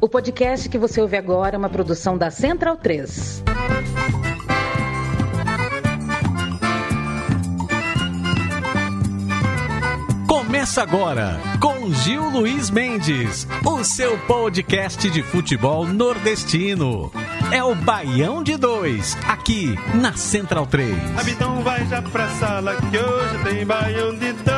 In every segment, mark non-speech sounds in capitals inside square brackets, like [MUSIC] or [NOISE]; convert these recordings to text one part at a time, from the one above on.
O podcast que você ouve agora é uma produção da Central 3. Começa agora com Gil Luiz Mendes, o seu podcast de futebol nordestino. É o Baião de Dois, aqui na Central 3. Abidão vai já pra sala que hoje tem Baião de Dois.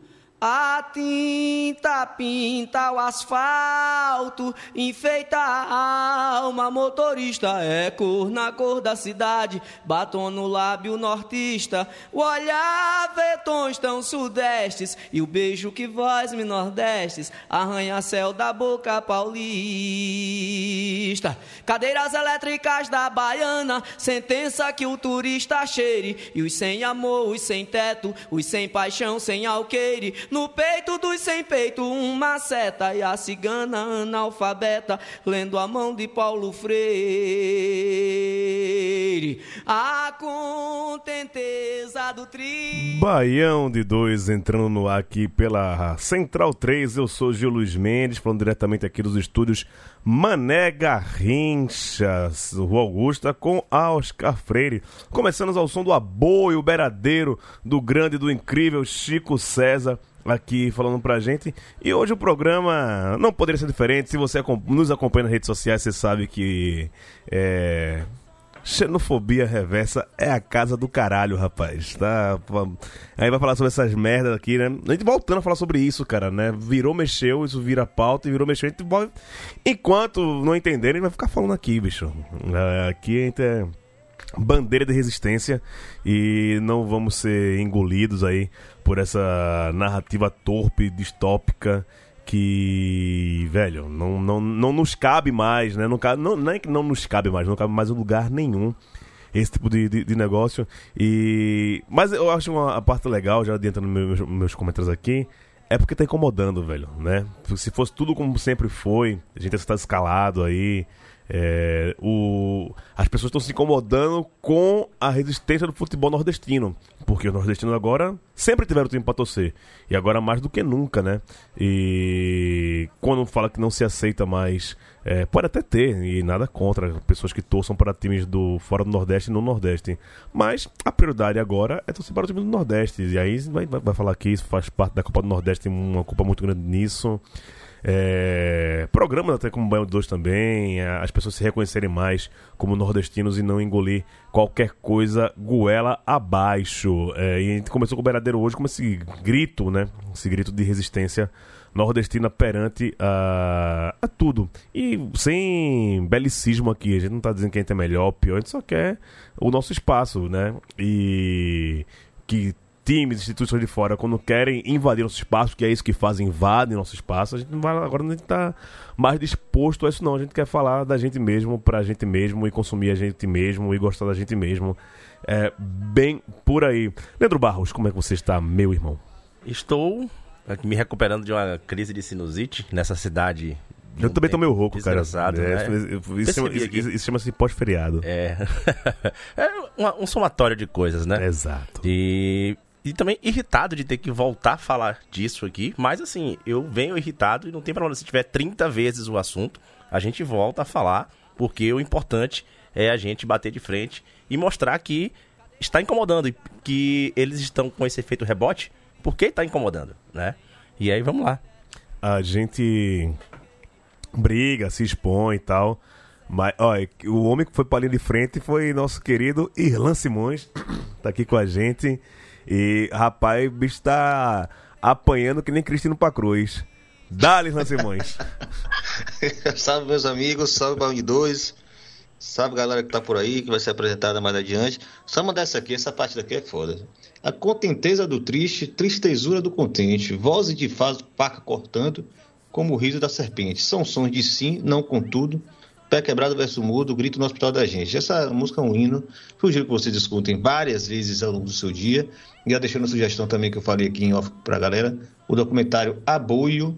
A tinta pinta o asfalto, enfeita a alma, motorista é cor na cor da cidade, batom no lábio nortista, o olhar vê tons tão sudestes, e o beijo que voz-me nordestes, arranha-céu da boca paulista. Cadeiras elétricas da baiana, sentença que o turista cheire, e os sem amor, os sem teto, os sem paixão, sem alqueire, no peito dos sem peito, uma seta e a cigana analfabeta, lendo a mão de Paulo Freire. A contenteza do tri. Baião de dois entrando no ar aqui pela Central 3. Eu sou Gil Luiz Mendes, falando diretamente aqui dos estúdios Mané Garrinchas, Rua Augusta, com Oscar Freire. Começando ao som do aboio, beradeiro do grande, do incrível Chico César aqui falando pra gente. E hoje o programa não poderia ser diferente. Se você nos acompanha nas redes sociais, você sabe que é, xenofobia reversa é a casa do caralho, rapaz. Tá? Aí vai falar sobre essas merdas aqui, né? A gente voltando a falar sobre isso, cara, né? Virou, mexeu, isso vira pauta e virou, mexeu. A gente. Enquanto não entenderem, vai ficar falando aqui, bicho. Aqui a gente é bandeira de resistência e não vamos ser engolidos aí por essa narrativa torpe, distópica que, velho, não, não, não nos cabe mais, né? Não, não, não é que não nos cabe mais, não cabe mais em lugar nenhum esse tipo de, de, de, negócio. E Mas eu acho uma parte legal, já adiantando meus, meus comentários aqui, é porque tá incomodando, velho, né? Se fosse tudo como sempre foi, a gente ia estar escalado aí, é, o, as pessoas estão se incomodando com a resistência do futebol nordestino. Porque os nordestinos agora sempre tiveram tempo para torcer. E agora mais do que nunca, né? E quando fala que não se aceita mais, é, pode até ter, e nada contra pessoas que torçam para times do fora do Nordeste e no Nordeste. Mas a prioridade agora é torcer para o time do Nordeste. E aí vai, vai, vai falar que isso faz parte da Copa do Nordeste, tem uma culpa muito grande nisso é, programas até como Banho 2 também, as pessoas se reconhecerem mais como nordestinos e não engolir qualquer coisa goela abaixo. É, e a gente começou com o Beiradeiro hoje com esse grito, né? Esse grito de resistência nordestina perante a, a tudo. E sem belicismo aqui, a gente não está dizendo que a gente é melhor ou pior, a gente só quer o nosso espaço, né? E que times, instituições de fora, quando querem invadir nosso espaço, que é isso que fazem, invadem nosso espaço, a gente não vai, agora a gente tá mais disposto a isso não, a gente quer falar da gente mesmo, pra gente mesmo, e consumir a gente mesmo, e gostar da gente mesmo. É bem por aí. Leandro Barros, como é que você está, meu irmão? Estou me recuperando de uma crise de sinusite nessa cidade eu também tô meio rouco, cara. É, né? Isso, chama, isso, isso chama-se pós-feriado. É. [LAUGHS] é um, um somatório de coisas, né? Exato. E e também irritado de ter que voltar a falar disso aqui. Mas assim, eu venho irritado e não tem problema. Se tiver 30 vezes o assunto, a gente volta a falar, porque o importante é a gente bater de frente e mostrar que está incomodando e que eles estão com esse efeito rebote, porque está incomodando, né? E aí vamos lá. A gente briga, se expõe e tal. Mas, olha, o homem que foi para a linha de frente foi nosso querido Irlan Simões, tá aqui com a gente. E, rapaz, o bicho tá apanhando que nem Cristino Pacruz. Dá-lhe, Irlan Simões. [LAUGHS] salve, meus amigos. Salve, Baú 2. Salve, galera que tá por aí, que vai ser apresentada mais adiante. Só mandar essa aqui, essa parte daqui é foda. A contenteza do triste, tristezura do contente, vozes de faz paca cortando, como o riso da serpente. São sons de sim, não contudo, Pé Quebrado versus Mudo, Grito no Hospital da Gente. Essa música é um hino, sugiro que vocês escutem várias vezes ao longo do seu dia. E já deixando a sugestão também que eu falei aqui em off pra galera, o documentário Aboio,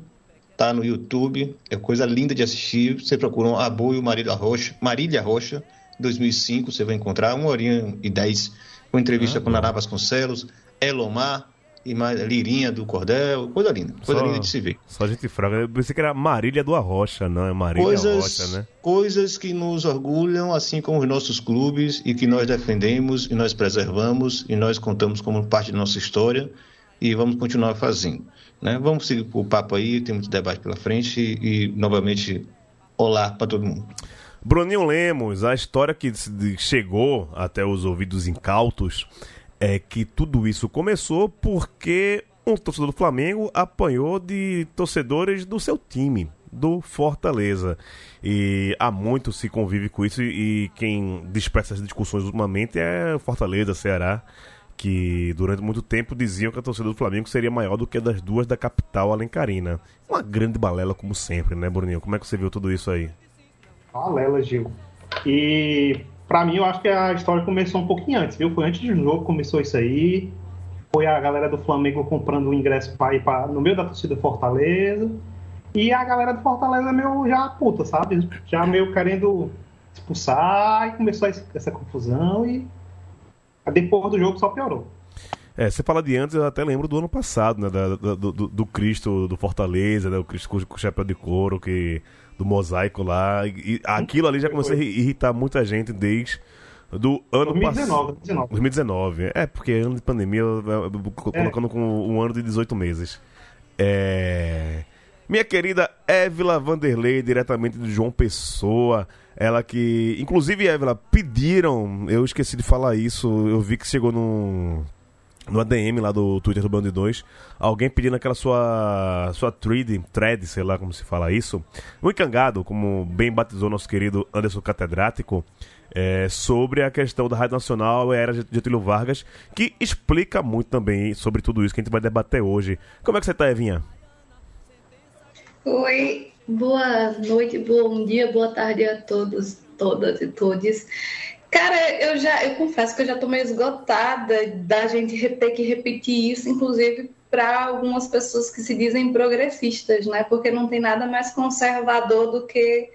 tá no YouTube, é coisa linda de assistir. Você procura um Aboio Marília Rocha, Marília Rocha, 2005, você vai encontrar uma horinha e dez com entrevista ah, com Nará Vasconcelos, Elomar, e mais Lirinha do Cordel, coisa linda, coisa só, linda de se ver. Só gente fraca. Eu pensei que era Marília do Arrocha, não, é Marília coisas, Arrocha, né? Coisas que nos orgulham, assim como os nossos clubes, e que nós defendemos, e nós preservamos, e nós contamos como parte da nossa história, e vamos continuar fazendo. Né? Vamos seguir o papo aí, tem muito debate pela frente, e, e novamente, olá para todo mundo. Bruninho Lemos, a história que chegou até os ouvidos incautos é que tudo isso começou porque um torcedor do Flamengo apanhou de torcedores do seu time, do Fortaleza. E há muito se convive com isso e quem dispersa essas discussões ultimamente é Fortaleza, Ceará, que durante muito tempo diziam que a torcida do Flamengo seria maior do que a das duas da capital alencarina. Uma grande balela como sempre, né, Bruninho? Como é que você viu tudo isso aí? Balela, Gil. E Pra mim, eu acho que a história começou um pouquinho antes, viu? Foi antes do jogo começou isso aí. Foi a galera do Flamengo comprando o ingresso pra ir pra, no meio da torcida Fortaleza. E a galera do Fortaleza meio já puta, sabe? Já meio querendo expulsar e começou essa confusão e depois do jogo só piorou. É, você fala de antes, eu até lembro do ano passado, né? Da, do, do, do, Cristo do Fortaleza, né? O Cristo com, com chapéu de couro, que do mosaico lá. E aquilo ali já começou a irritar muita gente desde do ano passado. 2019, 2019. É, porque é ano de pandemia, é. colocando com um ano de 18 meses. É... Minha querida Évila Vanderlei, diretamente de João Pessoa. Ela que. Inclusive, Évila, pediram. Eu esqueci de falar isso. Eu vi que chegou no no ADM lá do Twitter do Band 2, alguém pedindo aquela sua sua thread, thread, sei lá como se fala isso, um encangado, como bem batizou nosso querido Anderson Catedrático, é, sobre a questão da Rádio Nacional e era Getúlio Vargas, que explica muito também sobre tudo isso que a gente vai debater hoje. Como é que você tá, Evinha? Oi, boa noite, bom dia, boa tarde a todos, todas e todos. Cara, eu já, eu confesso que eu já tô meio esgotada da gente ter que repetir isso, inclusive para algumas pessoas que se dizem progressistas, né? Porque não tem nada mais conservador do que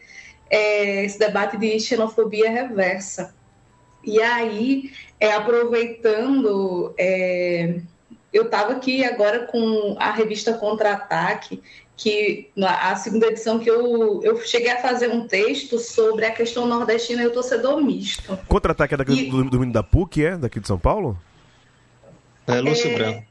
é, esse debate de xenofobia reversa. E aí, é, aproveitando, é, eu estava aqui agora com a revista Contra-Ataque, que a segunda edição que eu, eu cheguei a fazer um texto sobre a questão nordestina e o torcedor misto. Contra-ataque é daqui e... do, do, da PUC, é? Daqui de São Paulo? É Lúcio é... Branco.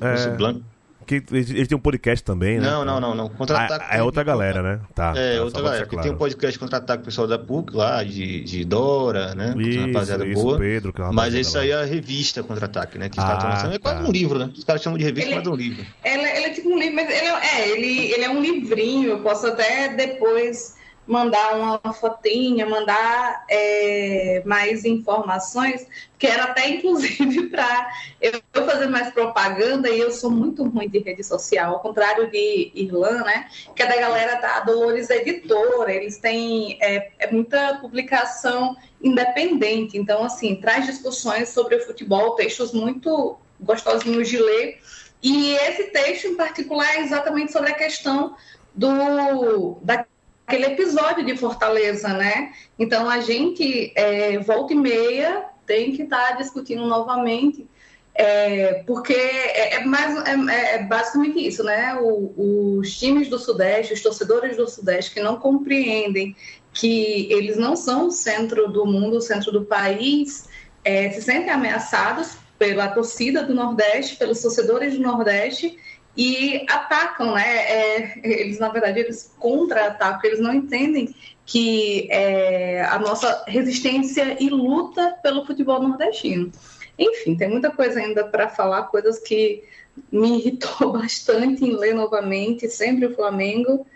É... Lúcio Branco. Que ele tem um podcast também, né? Não, não, não, não. Contra-ataque. Ah, é outra galera, né? Tá. É, tá, outra galera. Claro. Tem um podcast contra-ataque pessoal da PUC lá, de, de Dora, né? Isso, rapaziada isso, boa. Pedro, que é Mas isso aí é a revista contra-ataque, né? Que ah, estão É quase tá. um livro, né? Os caras chamam de revista, ele, mas é um livro. Ele, ele é tipo um livro, mas ele é, é, ele, ele é um livrinho. Eu posso até depois mandar uma fotinha, mandar é, mais informações, que era até inclusive [LAUGHS] para eu fazer mais propaganda, e eu sou muito ruim de rede social, ao contrário de Irlan, né? Que é da galera da Dolores Editora, eles têm é, é muita publicação independente, então, assim, traz discussões sobre o futebol, textos muito gostosinhos de ler. E esse texto em particular é exatamente sobre a questão do, da aquele episódio de Fortaleza, né? Então a gente é, volta e meia tem que estar tá discutindo novamente, é, porque é, é mais é, é, basicamente isso, né? O, os times do Sudeste, os torcedores do Sudeste que não compreendem que eles não são o centro do mundo, o centro do país, é, se sentem ameaçados pela torcida do Nordeste, pelos torcedores do Nordeste e atacam, né? É, eles, na verdade, eles contra-atacam, eles não entendem que é, a nossa resistência e luta pelo futebol nordestino. Enfim, tem muita coisa ainda para falar, coisas que me irritou [LAUGHS] bastante em ler novamente, sempre o Flamengo,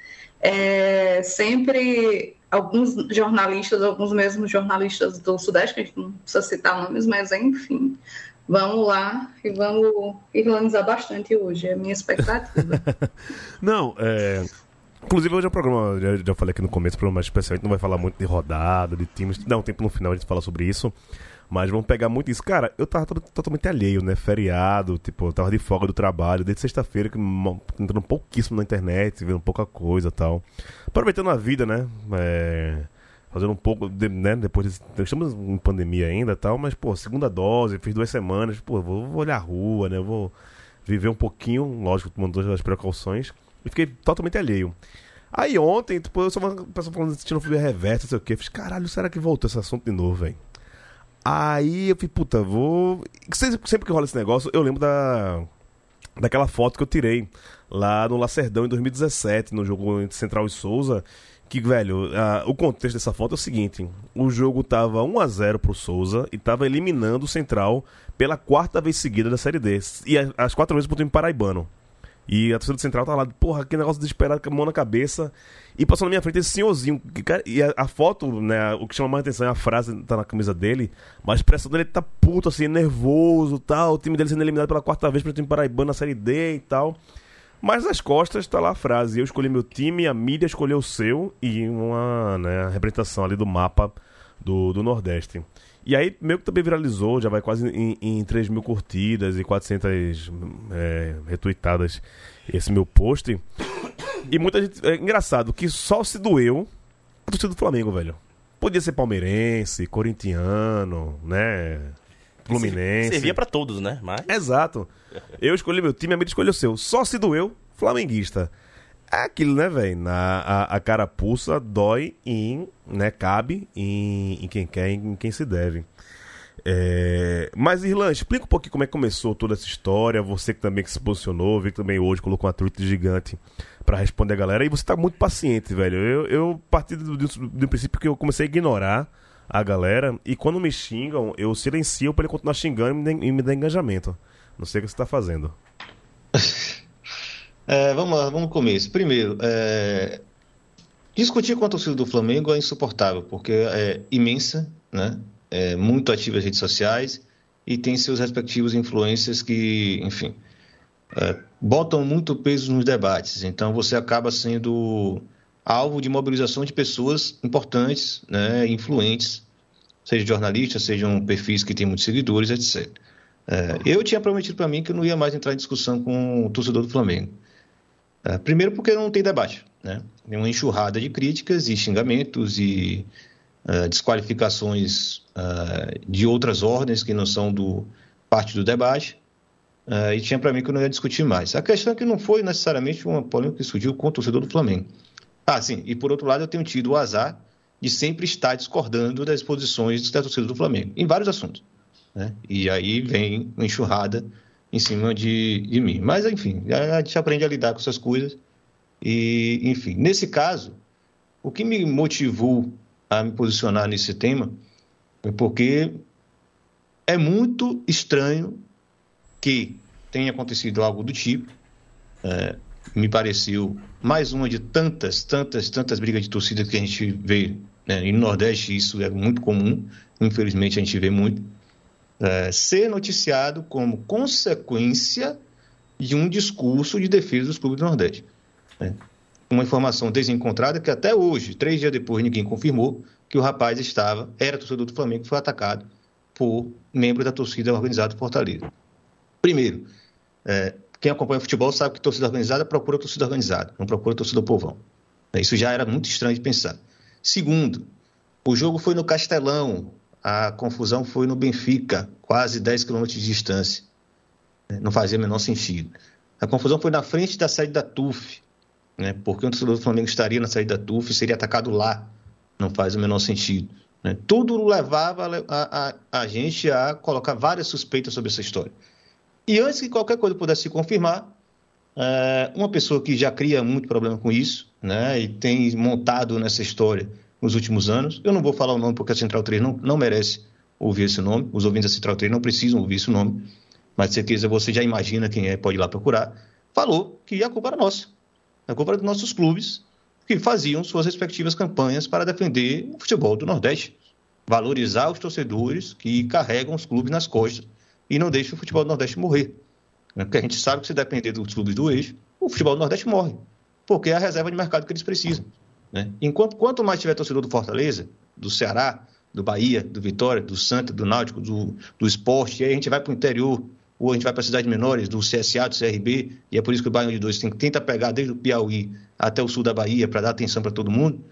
é, sempre alguns jornalistas, alguns mesmos jornalistas do Sudeste, que a gente não precisa citar nomes, mas enfim, Vamos lá e vamos irlandizar bastante hoje, é a minha expectativa. [LAUGHS] Não, é, Inclusive, hoje é um programa, já, já falei aqui no começo, programa especial, a gente não vai falar muito de rodada, de times, dá um tempo no final a gente fala sobre isso. Mas vamos pegar muito isso. Cara, eu tava to- totalmente alheio, né? Feriado, tipo, eu tava de folga do trabalho, desde sexta-feira, que entrando pouquíssimo na internet, vendo pouca coisa tal. Aproveitando a vida, né? É, fazendo um pouco, de- né? Depois, estamos em pandemia ainda tal, mas, pô, segunda dose, fiz duas semanas, pô, vou, vou olhar a rua, né? Vou viver um pouquinho, lógico, tomando todas as precauções, e fiquei totalmente alheio. Aí ontem, tipo, eu só uma pessoa falando de xenofobia reversa, não sei o quê. Eu fiz, caralho, será que voltou esse assunto de novo, velho? Aí eu falei, puta, vou. Sempre que rola esse negócio, eu lembro da. Daquela foto que eu tirei lá no Lacerdão em 2017, no jogo entre Central e Souza. Que, velho, a- o contexto dessa foto é o seguinte: o jogo tava 1x0 pro Souza e tava eliminando o Central pela quarta vez seguida da Série D. E a- as quatro vezes pro time paraibano. E a torcida do Central tava lá, porra, que negócio desesperado, com a mão na cabeça. E passou na minha frente esse senhorzinho. que, cara, e a, a foto, né, o que chama mais atenção é a frase que tá na camisa dele. Mas a expressão dele tá puto, assim, nervoso tal. O time dele sendo eliminado pela quarta vez pelo time paraibano na Série D e tal. Mas nas costas tá lá a frase: Eu escolhi meu time, a mídia escolheu o seu. E uma né, representação ali do mapa do, do Nordeste. E aí, meio que também viralizou, já vai quase em, em 3 mil curtidas e 400 é, retweetadas esse meu post. E muita gente. É engraçado que só se doeu a torcida do Flamengo, velho. Podia ser palmeirense, corintiano, né? Fluminense. Servia pra todos, né? Mas. Exato. Eu escolhi meu time, a mídia escolheu o seu. Só se doeu, flamenguista. É aquilo, né, velho? A, a carapuça dói em. né, cabe em, em quem quer, em quem se deve. É, Mas, Irlan, explica um pouquinho como é que começou toda essa história. Você que também que se posicionou, vi que também hoje colocou uma tweet gigante pra responder a galera. E você tá muito paciente, velho. Eu, eu parti do, do, do princípio que eu comecei a ignorar a galera. E quando me xingam, eu silencio pra ele continuar xingando e me, dar engajamento. Não sei o que você tá fazendo. [LAUGHS] É, vamos lá, vamos começo. Primeiro, é, discutir com a torcida do Flamengo é insuportável, porque é imensa, né? É muito ativa nas redes sociais e tem seus respectivos influências que, enfim, é, botam muito peso nos debates. Então você acaba sendo alvo de mobilização de pessoas importantes, né? Influentes, seja jornalistas, sejam perfis que têm muitos seguidores, etc. É, eu tinha prometido para mim que eu não ia mais entrar em discussão com o torcedor do Flamengo. É, primeiro porque não tem debate, né? Tem uma enxurrada de críticas e xingamentos e uh, desqualificações uh, de outras ordens que não são do parte do debate. Uh, e tinha para mim que eu não ia discutir mais. A questão é que não foi necessariamente uma polêmica que surgiu com o torcedor do Flamengo. Ah, sim. E por outro lado, eu tenho tido o azar de sempre estar discordando das posições da torcida do Flamengo em vários assuntos. Né? E aí vem uma enxurrada em cima de, de mim. Mas, enfim, a gente aprende a lidar com essas coisas. E, enfim, nesse caso, o que me motivou a me posicionar nesse tema é porque é muito estranho que tenha acontecido algo do tipo. É, me pareceu mais uma de tantas, tantas, tantas brigas de torcida que a gente vê né? e no Nordeste isso é muito comum, infelizmente a gente vê muito é, ser noticiado como consequência de um discurso de defesa dos clubes do Nordeste. Né? Uma informação desencontrada que até hoje, três dias depois, ninguém confirmou que o rapaz estava, era torcedor do Flamengo, foi atacado por membro da torcida organizada do Fortaleza. Primeiro, é, quem acompanha futebol sabe que torcida organizada procura torcida organizada, não procura torcida povão. Isso já era muito estranho de pensar. Segundo, o jogo foi no Castelão, a confusão foi no Benfica, quase 10 quilômetros de distância. Não fazia o menor sentido. A confusão foi na frente da sede da TUF, né? porque um torcedor do Flamengo estaria na sede da TUF e seria atacado lá. Não faz o menor sentido. Né? Tudo levava a, a, a gente a colocar várias suspeitas sobre essa história. E antes que qualquer coisa pudesse se confirmar, é, uma pessoa que já cria muito problema com isso, né, e tem montado nessa história nos últimos anos, eu não vou falar o nome porque a Central 3 não, não merece ouvir esse nome, os ouvintes da Central 3 não precisam ouvir esse nome, mas certeza você já imagina quem é, pode ir lá procurar, falou que a culpa era nossa, a culpa era dos nossos clubes, que faziam suas respectivas campanhas para defender o futebol do Nordeste, valorizar os torcedores que carregam os clubes nas costas e não deixam o futebol do Nordeste morrer. Porque a gente sabe que se depender dos clubes do eixo, o futebol do Nordeste morre. porque é a reserva de mercado que eles precisam. Né? Enquanto quanto mais tiver torcedor do Fortaleza, do Ceará, do Bahia, do Vitória, do Santa, do Náutico, do, do Esporte, e aí a gente vai para o interior, ou a gente vai para cidades menores, do CSA, do CRB, e é por isso que o Baião de Dois tem, tenta pegar desde o Piauí até o sul da Bahia para dar atenção para todo mundo,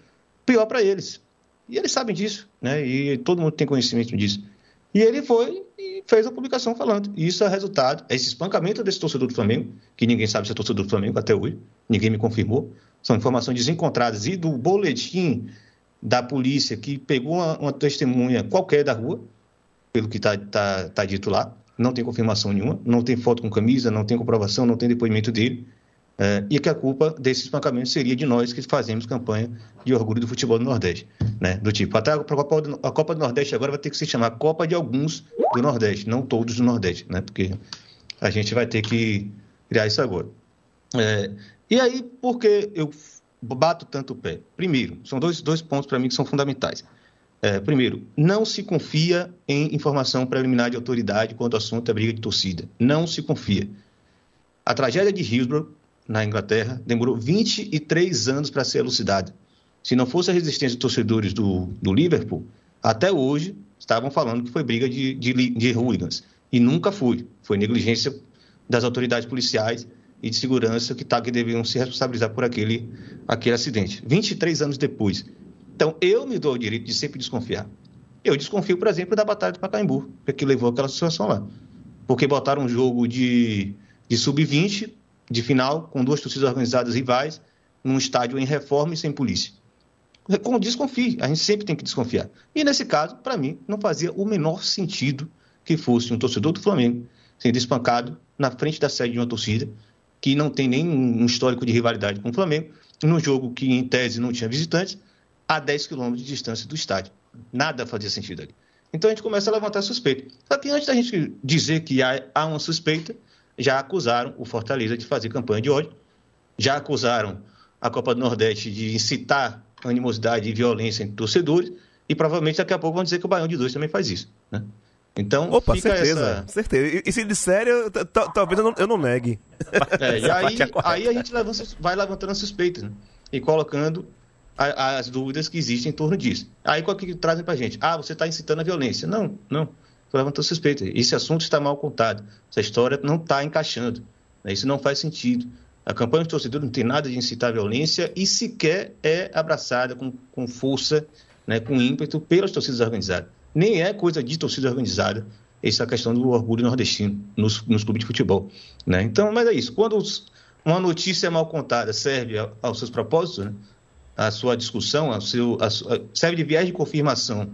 pior para eles. E eles sabem disso, né? E todo mundo tem conhecimento disso. E ele foi e fez a publicação falando. E isso é resultado, é esse espancamento desse torcedor do Flamengo, que ninguém sabe se é torcedor do Flamengo até hoje, ninguém me confirmou. São informações desencontradas e do boletim da polícia que pegou uma, uma testemunha qualquer da rua, pelo que está tá, tá dito lá, não tem confirmação nenhuma, não tem foto com camisa, não tem comprovação, não tem depoimento dele, é, e que a culpa desse espancamento seria de nós que fazemos campanha de orgulho do futebol do Nordeste. Né? Do tipo, até a Copa, do, a Copa do Nordeste agora vai ter que se chamar Copa de alguns do Nordeste, não todos do Nordeste, né? porque a gente vai ter que criar isso agora. É, e aí, por que eu bato tanto o pé? Primeiro, são dois, dois pontos para mim que são fundamentais. É, primeiro, não se confia em informação preliminar de autoridade quando o assunto é briga de torcida. Não se confia. A tragédia de Hillsborough, na Inglaterra, demorou 23 anos para ser elucidada. Se não fosse a resistência dos torcedores do, do Liverpool, até hoje estavam falando que foi briga de, de, de hooligans. E nunca foi. Foi negligência das autoridades policiais e de segurança que, tá, que deveriam se responsabilizar por aquele, aquele acidente. 23 anos depois. Então, eu me dou o direito de sempre desconfiar. Eu desconfio, por exemplo, da Batalha de Pacaembu, que levou aquela situação lá. Porque botaram um jogo de, de sub-20, de final, com duas torcidas organizadas rivais, num estádio em reforma e sem polícia. Com desconfie, a gente sempre tem que desconfiar. E nesse caso, para mim, não fazia o menor sentido que fosse um torcedor do Flamengo sendo espancado na frente da sede de uma torcida que não tem nenhum histórico de rivalidade com o Flamengo, num jogo que, em tese, não tinha visitantes, a 10 quilômetros de distância do estádio. Nada fazia sentido ali. Então a gente começa a levantar suspeita. Só que antes da gente dizer que há, há uma suspeita, já acusaram o Fortaleza de fazer campanha de ódio, já acusaram a Copa do Nordeste de incitar animosidade e violência entre torcedores, e provavelmente daqui a pouco vão dizer que o Baião de Dois também faz isso. Né? Então, Opa, certeza, essa... certeza. E, se disser, eu, talvez eu não, eu não negue. [LAUGHS] É, e [LAUGHS] aí, é aí a gente levanta, vai levantando as suspeitas né? e colocando a, as dúvidas que existem em torno disso. Aí qual que trazem pra gente? Ah, você está incitando a violência. Não, não. Estou levantando suspeita. Esse assunto está mal contado. Essa história não está encaixando. Né? Isso não faz sentido. A campanha de torcedor não tem nada de incitar a violência e sequer é abraçada com, com força, né, com ímpeto pelas torcidas organizadas nem é coisa de torcida organizada essa questão do orgulho nordestino nos, nos clubes de futebol. Né? Então, mas é isso. Quando os, uma notícia mal contada serve a, aos seus propósitos, né? a sua discussão, ao seu, a, serve de viagem de confirmação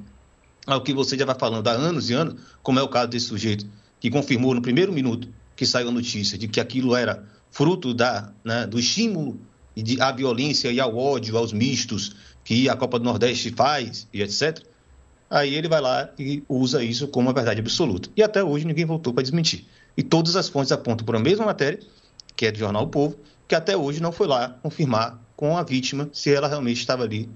ao que você já vai falando há anos e anos, como é o caso desse sujeito, que confirmou no primeiro minuto que saiu a notícia de que aquilo era fruto da, né, do estímulo à violência e ao ódio, aos mistos que a Copa do Nordeste faz e etc aí ele vai lá e usa isso como uma verdade absoluta. E até hoje ninguém voltou para desmentir. E todas as fontes apontam para a mesma matéria, que é do jornal o Povo, que até hoje não foi lá confirmar com a vítima se ela realmente estava ali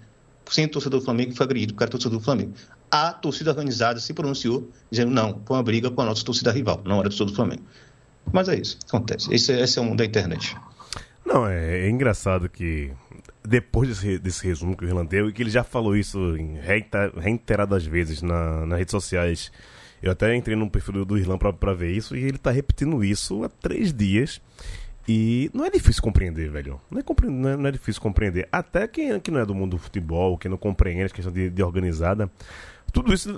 sem torcedor do Flamengo foi agredido era torcedor do Flamengo. A torcida organizada se pronunciou dizendo não, foi uma briga com a nossa torcida rival, não era torcedor do Flamengo. Mas é isso, acontece. Esse, esse é o mundo da internet. Não, é, é engraçado que depois desse, desse resumo que o Irlan deu, e que ele já falou isso em reiteradas vezes na, nas redes sociais. Eu até entrei no perfil do Irlan pra, pra ver isso, e ele tá repetindo isso há três dias. E não é difícil compreender, velho. Não é, não é, não é difícil compreender. Até quem que não é do mundo do futebol, quem não compreende a questão de, de organizada, tudo isso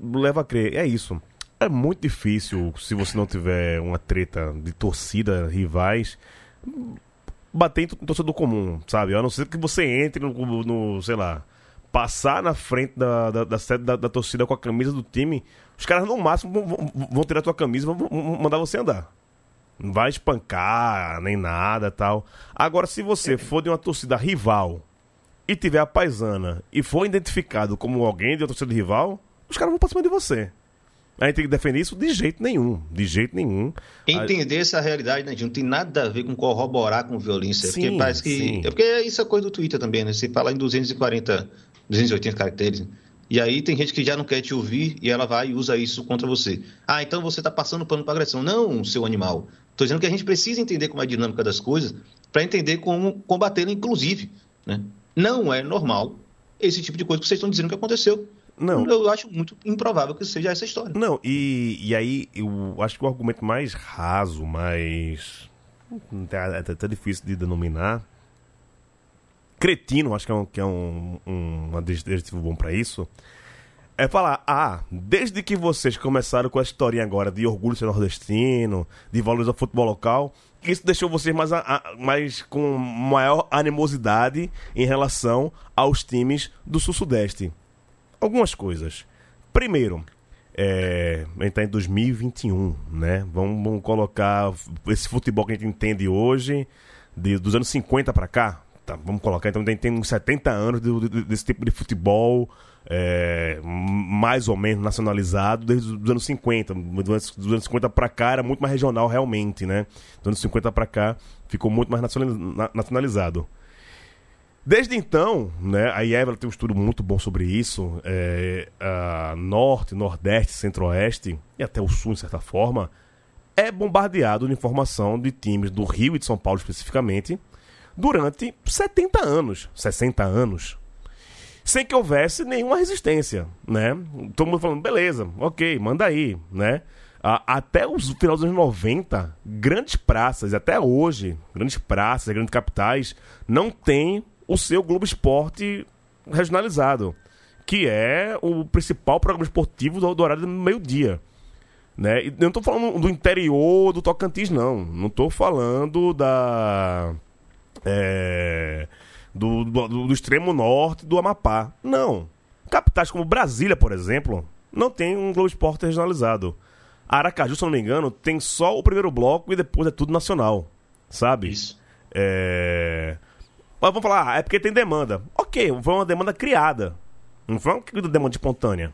leva a crer. É isso. É muito difícil se você não tiver uma treta de torcida, rivais bater em torcedor comum, sabe? A não ser que você entre no, no sei lá, passar na frente da, da, da sede da, da, torcida com a camisa do time, os caras no máximo vão, vão tirar a tua camisa e vão, vão mandar você andar. Não vai espancar, nem nada tal. Agora, se você for de uma torcida rival e tiver a paisana e for identificado como alguém de uma torcida rival, os caras vão pra cima de você. A gente tem que defender isso de jeito nenhum. De jeito nenhum. Entender essa realidade, né, Não tem nada a ver com corroborar com violência. Sim, porque parece que. Sim. É porque isso é coisa do Twitter também, né? Você fala em 240, 280 caracteres. E aí tem gente que já não quer te ouvir e ela vai e usa isso contra você. Ah, então você está passando pano para agressão. Não, seu animal. Estou dizendo que a gente precisa entender como é a dinâmica das coisas para entender como combatê-lo, inclusive. Né? Não é normal esse tipo de coisa que vocês estão dizendo que aconteceu. Não. Eu acho muito improvável que seja essa história. Não, e, e aí eu acho que o argumento mais raso, mais. É até, até difícil de denominar. Cretino, acho que é um, que é um, um, adjetivo bom para isso. É falar, ah, desde que vocês começaram com a historinha agora de orgulho ser nordestino, de valorizar o futebol local, isso deixou vocês mais, a, mais com maior animosidade em relação aos times do Sul-Sudeste. Algumas coisas. Primeiro, é, a gente está em 2021, né? Vamos, vamos, colocar esse futebol que a gente entende hoje, de, dos anos 50 para cá. Tá, vamos colocar, então, gente tem uns 70 anos de, de, desse tipo de futebol é, mais ou menos nacionalizado desde os anos 50. Dos anos 50 para cá era muito mais regional realmente, né? Dos anos 50 para cá ficou muito mais nacionalizado. Desde então, né, a IEVA tem um estudo muito bom sobre isso, é, Norte, Nordeste, Centro-Oeste e até o Sul, de certa forma, é bombardeado de informação de times do Rio e de São Paulo especificamente durante 70 anos, 60 anos, sem que houvesse nenhuma resistência, né? Todo mundo falando, beleza, ok, manda aí, né? até o final dos anos 90, grandes praças, até hoje, grandes praças, grandes capitais, não tem o seu Globo Esporte regionalizado, que é o principal programa esportivo do, horário do meio-dia. Né? Eu não estou falando do interior do Tocantins, não. Não estou falando da. É, do, do, do, extremo norte do Amapá. Não. Capitais como Brasília, por exemplo, não tem um Globo Esporte regionalizado. Aracaju, se eu não me engano, tem só o primeiro bloco e depois é tudo nacional. Sabe? Isso. É... Mas vamos falar, ah, é porque tem demanda. Ok, foi uma demanda criada. Não foi uma demanda espontânea.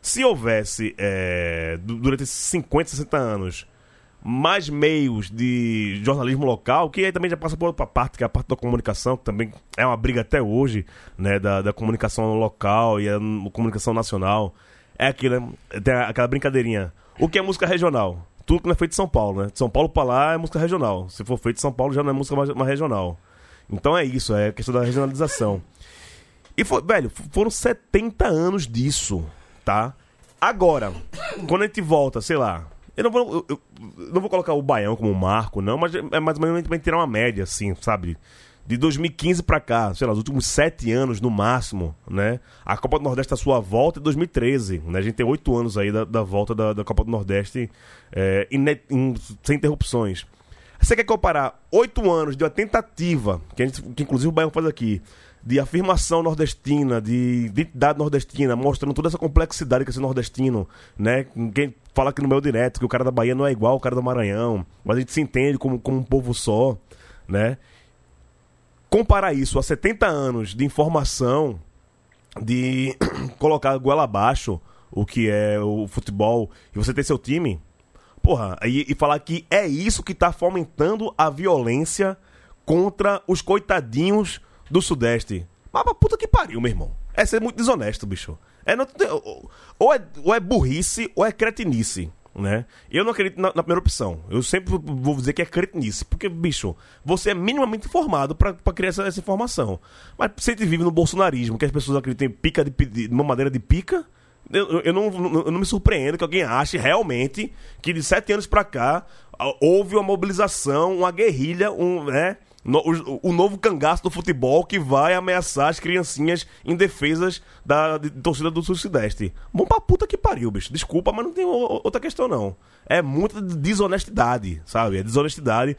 Se houvesse, é, durante esses 50, 60 anos, mais meios de jornalismo local, que aí também já passa por outra parte, que é a parte da comunicação, que também é uma briga até hoje, né, da, da comunicação local e a comunicação nacional. É aquilo, tem aquela brincadeirinha. O que é música regional? Tudo que não é feito de São Paulo, né? De São Paulo pra lá é música regional. Se for feito de São Paulo, já não é música mais, mais regional. Então é isso, é a questão da regionalização. E foi, velho, foram 70 anos disso, tá? Agora, quando a gente volta, sei lá, eu não vou, eu, eu não vou colocar o Baião como marco, não, mas é mais ou menos vai tirar uma média, assim, sabe? De 2015 para cá, sei lá, os últimos sete anos no máximo, né? A Copa do Nordeste, a sua volta é 2013, né? A gente tem oito anos aí da, da volta da, da, Copa do Nordeste é, in, in, sem interrupções. Você quer comparar oito anos de uma tentativa, que, a gente, que inclusive o Baião faz aqui, de afirmação nordestina, de identidade nordestina, mostrando toda essa complexidade que é ser nordestino, né? Quem fala aqui no meu direto que o cara da Bahia não é igual ao cara do Maranhão, mas a gente se entende como, como um povo só, né? Comparar isso a 70 anos de informação, de [CLEARS THROAT] colocar goela abaixo o que é o futebol e você ter seu time, porra, e, e falar que é isso que tá fomentando a violência contra os coitadinhos do Sudeste. Mas pra puta que pariu, meu irmão. É ser muito desonesto, bicho. É não, ou, é, ou é burrice ou é cretinice, né? Eu não acredito na, na, primeira opção. Eu sempre vou dizer que é cretinice. Porque, bicho, você é minimamente informado para criar essa, essa, informação. Mas você vive no bolsonarismo, que as pessoas acreditam em pica de, de uma madeira de pica. Eu, eu, não, eu não me surpreendo que alguém ache realmente que de sete anos para cá houve uma mobilização, uma guerrilha, um, né? No, o, o, novo cangaço do futebol que vai ameaçar as criancinhas indefesas da de, torcida do Sul-Sudeste. Bom pra puta que pariu, bicho. Desculpa, mas não tem o, outra questão, não. É muita desonestidade, sabe? É desonestidade.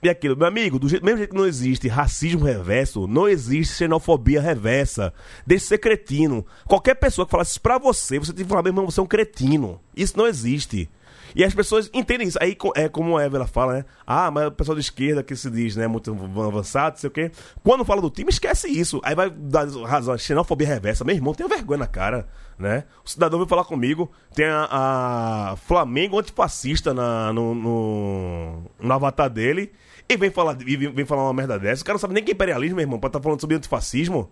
E aquilo, meu amigo, do jeito, mesmo jeito que não existe racismo reverso, não existe xenofobia reversa. Deixe de ser cretino. Qualquer pessoa que falasse isso pra você, você tem que falar, meu irmão, você é um cretino. Isso não existe. E as pessoas entendem isso. Aí é como a Eva fala, né? Ah, mas o pessoal da esquerda que se diz, né? Muito avançado, não sei o quê. Quando fala do time, esquece isso. Aí vai dar razão, xenofobia reversa. Meu irmão, tenha vergonha na cara, né? O cidadão veio falar comigo, tem a, a Flamengo antifascista na, no, no, no avatar dele. E vem falar, e vem falar uma merda dessa. O cara não sabe nem que é imperialismo, meu irmão, pra estar tá falando sobre antifascismo.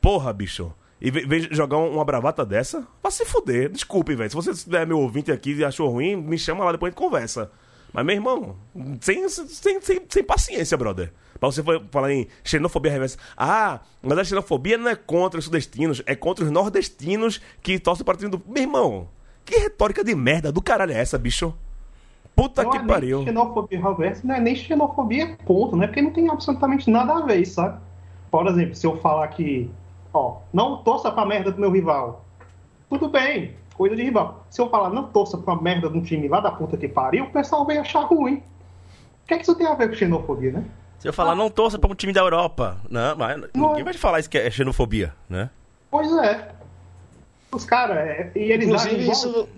Porra, bicho e vem jogar uma bravata dessa, vai se fuder. Desculpe, velho. Se você é meu ouvinte aqui e achou ruim, me chama lá depois a gente conversa. Mas, meu irmão, sem, sem, sem, sem paciência, brother. Pra você falar em xenofobia reversa. Ah, mas a xenofobia não é contra os sudestinos, é contra os nordestinos que torcem para o time do. Meu irmão, que retórica de merda do caralho é essa, bicho? Puta não que é nem pariu. Xenofobia reversa não é nem xenofobia, ponto, né? Porque não tem absolutamente nada a ver, sabe? Por exemplo, se eu falar que, ó, não torça pra merda do meu rival. Tudo bem, coisa de rival. Se eu falar não torça pra merda de um time lá da puta que pariu, o pessoal vai achar ruim. O que é que isso tem a ver com xenofobia, né? Se eu falar, não torça para um time da Europa. Não, mas ninguém vai te falar isso que é xenofobia, né? Pois é. Os caras, é, e eles Inclusive, agem igual- isso.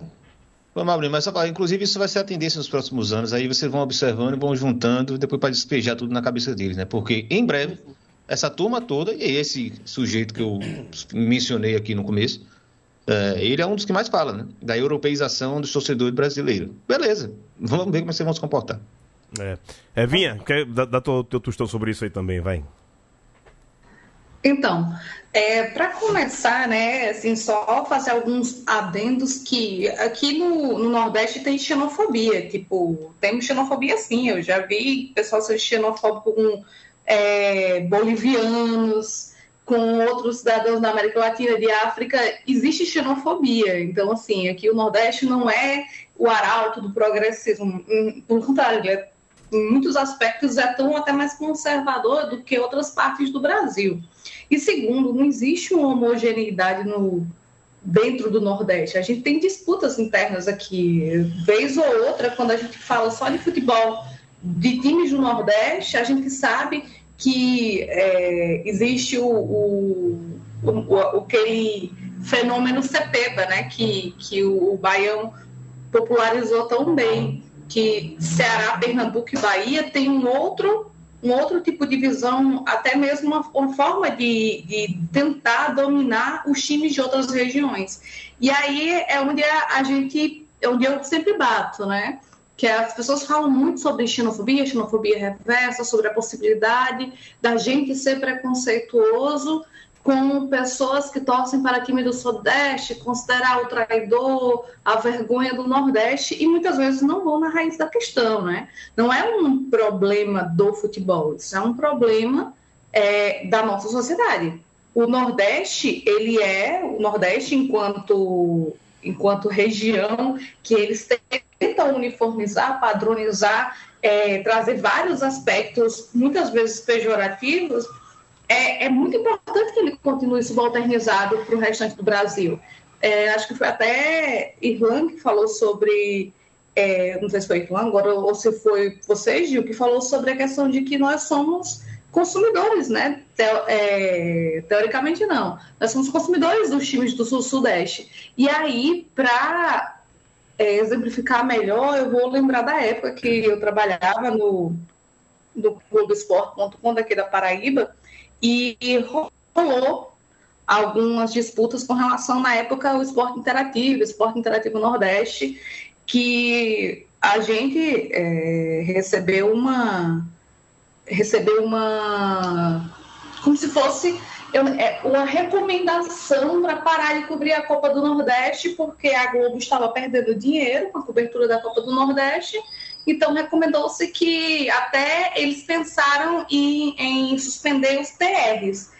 Vamos abrir, mas inclusive isso vai ser a tendência nos próximos anos. Aí vocês vão observando e vão juntando, depois para despejar tudo na cabeça deles, né? Porque em breve, essa turma toda, e esse sujeito que eu mencionei aqui no começo, é, ele é um dos que mais fala, né? Da europeização dos torcedores brasileiros. Beleza, vamos ver como vocês vão se comportar. É, é Vinha, quer dar, teu tostão sobre isso aí também, vai. Então, para começar, né, assim, só fazer alguns adendos que aqui no, no Nordeste tem xenofobia, tipo, tem xenofobia sim, eu já vi pessoal ser xenofóbico com é, bolivianos, com outros cidadãos da América Latina, de África, existe xenofobia. Então, assim, aqui o Nordeste não é o arauto do progressismo, hum, pelo contrário, é, em muitos aspectos é tão até mais conservador do que outras partes do Brasil. E segundo, não existe uma homogeneidade no, dentro do Nordeste. A gente tem disputas internas aqui. Vez ou outra, quando a gente fala só de futebol de times do Nordeste, a gente sabe que é, existe o, o, o, aquele fenômeno Cepeda, né? que, que o, o Baião popularizou tão bem, que Ceará, Pernambuco e Bahia tem um outro um outro tipo de visão, até mesmo uma, uma forma de, de, tentar dominar os times de outras regiões. E aí é onde a, a gente, é onde eu sempre bato, né? Que as pessoas falam muito sobre xenofobia, xenofobia reversa, sobre a possibilidade da gente ser preconceituoso com pessoas que torcem para time do Sudeste, considerar o traidor, a vergonha do Nordeste, e muitas vezes não vão na raiz da questão, né? Não é um problema do futebol, isso é um problema é, da nossa sociedade. O Nordeste, ele é, o Nordeste enquanto, enquanto região, que eles tentam uniformizar, padronizar, é, trazer vários aspectos, muitas vezes pejorativos, é, é, muito importante que ele continue subalternizado para o restante do Brasil. É, acho que foi até Irlan que falou sobre, é, não sei se foi Irlan agora ou se foi você, Gil, que falou sobre a questão de que nós somos consumidores, né? Te, teoricamente não. Nós somos consumidores dos times do Sul-Sudeste. E aí, para exemplificar melhor, eu vou lembrar da época que eu trabalhava no, no Globoesporte.com daqui da Paraíba, e rolou algumas disputas com relação, na época, ao esporte interativo, esporte interativo Nordeste, que a gente é, recebeu uma recebeu uma como se fosse uma recomendação para parar de cobrir a Copa do Nordeste, porque a Globo estava perdendo dinheiro com a cobertura da Copa do Nordeste, então, recomendou-se que até eles pensaram em, em, suspender os TRs.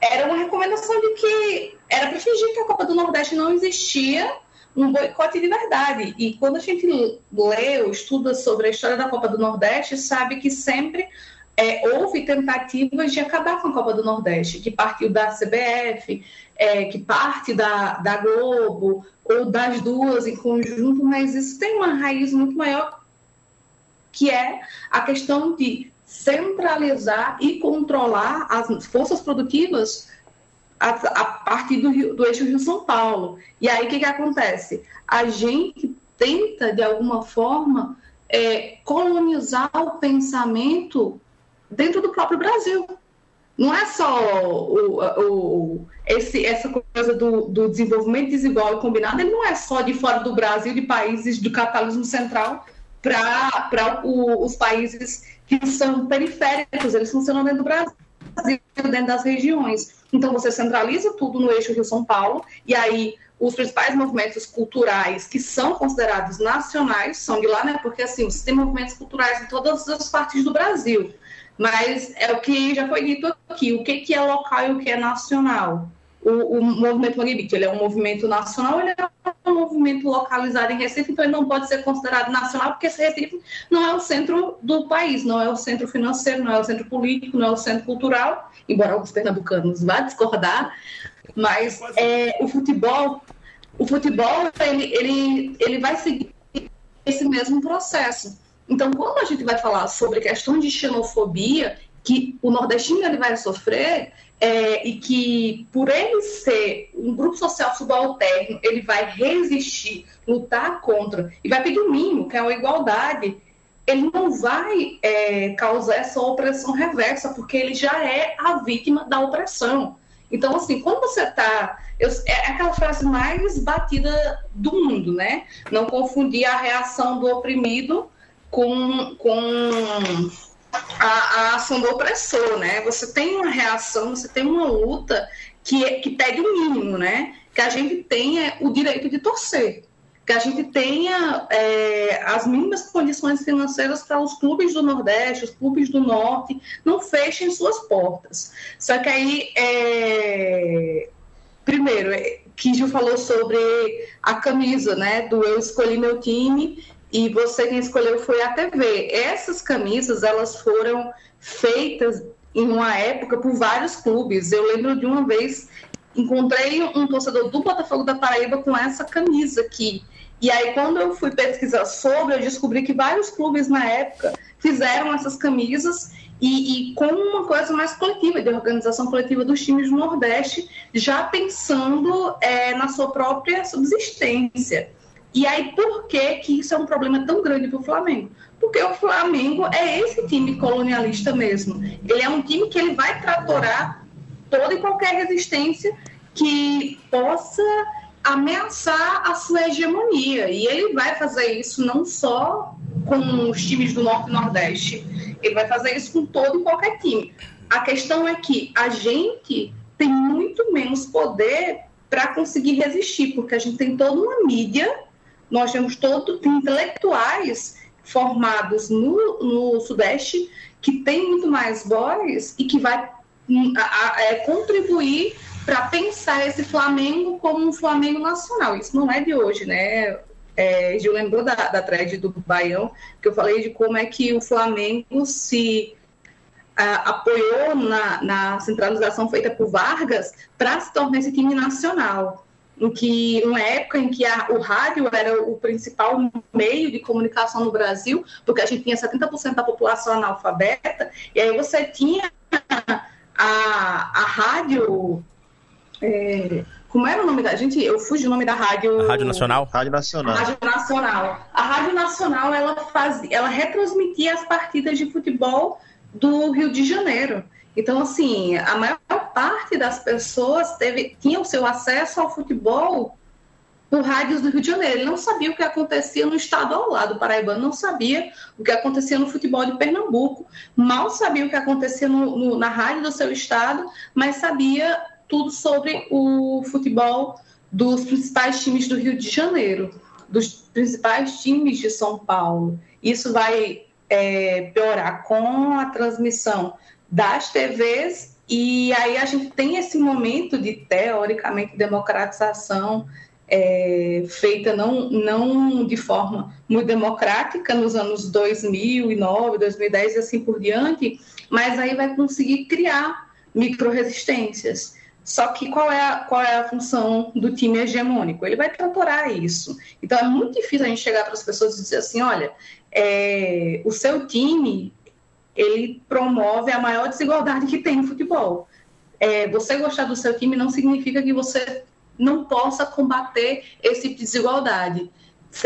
Era uma recomendação de que era para fingir que a Copa do Nordeste não existia, um boicote de verdade. E quando a gente lê ou estuda sobre a história da Copa do Nordeste, sabe que sempre é, houve tentativas de acabar com a Copa do Nordeste, que partiu da CBF, é, que parte da, da Globo, ou das duas em conjunto, mas isso tem uma raiz muito maior que é a questão de centralizar e controlar as forças produtivas a, a partir do, Rio, do eixo Rio-São Paulo. E aí, o que, que acontece? A gente tenta, de alguma forma, é, colonizar o pensamento dentro do próprio Brasil. Não é só o, o, esse, essa coisa do, do desenvolvimento desigual e combinado, ele não é só de fora do Brasil, de países do capitalismo central, para os países que são periféricos, eles funcionam dentro do Brasil, dentro das regiões. Então, você centraliza tudo no eixo Rio-São Paulo, e aí os principais movimentos culturais que são considerados nacionais são de lá, né? Porque, assim, você tem movimentos culturais em todas as partes do Brasil. Mas é o que já foi dito aqui, o que, que é local e o que é nacional. O, o movimento Mangue ele é um movimento nacional, ele é um movimento localizado em Recife, então ele não pode ser considerado nacional, porque esse Recife não é o centro do país, não é o centro financeiro, não é o centro político, não é o centro cultural, embora alguns pernambucanos vá discordar, mas é, o futebol, o futebol ele, ele, ele vai seguir esse mesmo processo. Então, quando a gente vai falar sobre questão de xenofobia, que o nordestino ele vai sofrer, é, e que por ele ser um grupo social subalterno, ele vai resistir, lutar contra, e vai pedir o mínimo, que é a igualdade, ele não vai é, causar essa opressão reversa, porque ele já é a vítima da opressão. Então, assim, quando você está. É aquela frase mais batida do mundo, né? Não confundir a reação do oprimido com, com a, a, ação do opressor, né? Você tem uma reação, você tem uma luta que, que pede o mínimo, né? Que a gente tenha o direito de torcer, que a gente tenha é, as mínimas condições financeiras para os clubes do Nordeste, os clubes do Norte, não fechem suas portas. Só que aí, é... primeiro, é, Kijo falou sobre a camisa, né? Do eu escolhi meu time e você quem escolheu foi a TV. Essas camisas elas foram feitas em uma época por vários clubes. Eu lembro de uma vez encontrei um torcedor do Botafogo da Paraíba com essa camisa aqui. E aí, quando eu fui pesquisar sobre, eu descobri que vários clubes na época fizeram essas camisas e, e, com uma coisa mais coletiva, de organização coletiva dos times do Nordeste, já pensando é, na sua própria subsistência. E aí, por que, que isso é um problema tão grande para o Flamengo? Porque o Flamengo é esse time colonialista mesmo. Ele é um time que ele vai tratorar toda e qualquer resistência que possa ameaçar a sua hegemonia. E ele vai fazer isso não só com os times do Norte e Nordeste, ele vai fazer isso com todo e qualquer time. A questão é que a gente tem muito menos poder para conseguir resistir, porque a gente tem toda uma mídia nós temos todos intelectuais formados no, no Sudeste que tem muito mais voz e que vai hum, a, a, é, contribuir para pensar esse Flamengo como um Flamengo nacional. Isso não é de hoje, né? É, Gil lembrou da, da thread do Baião, que eu falei de como é que o Flamengo se a, apoiou na, na centralização feita por Vargas para se tornar esse time nacional em que uma época em que a, o rádio era o principal meio de comunicação no Brasil, porque a gente tinha 70% da população analfabeta, e aí você tinha a, a rádio. É, como era o nome da gente? Eu fugi o nome da rádio. A rádio Nacional. Rádio Nacional. A rádio Nacional. A Rádio Nacional ela fazia, ela retransmitia as partidas de futebol do Rio de Janeiro. Então, assim, a maior parte das pessoas teve, tinha o seu acesso ao futebol por rádios do Rio de Janeiro. Ele não sabia o que acontecia no estado ao lado, paraibano não sabia o que acontecia no futebol de Pernambuco, mal sabia o que acontecia no, no, na rádio do seu estado, mas sabia tudo sobre o futebol dos principais times do Rio de Janeiro, dos principais times de São Paulo. Isso vai é, piorar com a transmissão das TVs, e aí a gente tem esse momento de, teoricamente, democratização é, feita não, não de forma muito democrática nos anos 2009, 2010 e assim por diante, mas aí vai conseguir criar microresistências. Só que qual é, a, qual é a função do time hegemônico? Ele vai tratorar isso. Então é muito difícil a gente chegar para as pessoas e dizer assim: olha, é, o seu time ele promove a maior desigualdade que tem no futebol. É, você gostar do seu time não significa que você não possa combater esse tipo de desigualdade,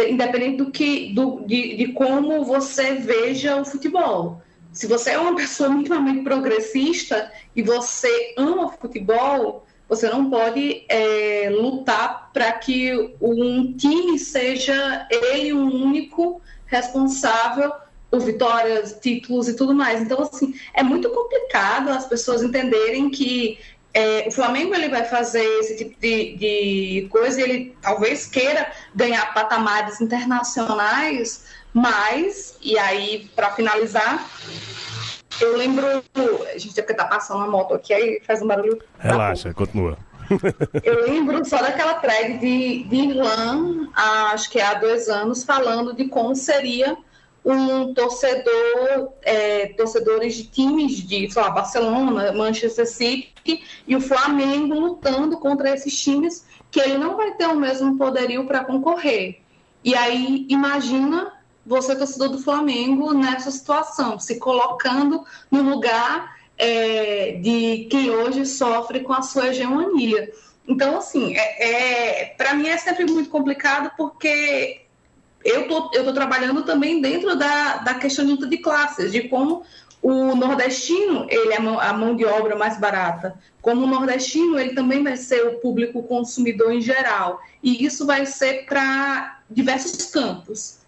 independente do que, do, de, de como você veja o futebol. Se você é uma pessoa minimamente progressista e você ama futebol, você não pode é, lutar para que um time seja ele o único responsável por vitórias, títulos e tudo mais. Então, assim, é muito complicado as pessoas entenderem que é, o Flamengo ele vai fazer esse tipo de, de coisa e ele talvez queira ganhar patamares internacionais, mas, e aí, para finalizar, eu lembro. A gente porque tá passando uma moto aqui, aí faz um barulho. Relaxa, continua. Eu lembro só daquela thread de, de Irlan, acho que há dois anos, falando de como seria um torcedor, é, torcedores de times de, sei lá, Barcelona, Manchester City e o Flamengo lutando contra esses times que ele não vai ter o mesmo poderio para concorrer. E aí, imagina você, torcedor do Flamengo, nessa situação, se colocando no lugar é, de quem hoje sofre com a sua hegemonia. Então, assim, é, é para mim é sempre muito complicado porque eu tô, eu tô trabalhando também dentro da, da questão de luta de classes, de como o nordestino ele é a mão de obra mais barata. Como o nordestino, ele também vai ser o público consumidor em geral. E isso vai ser para diversos campos,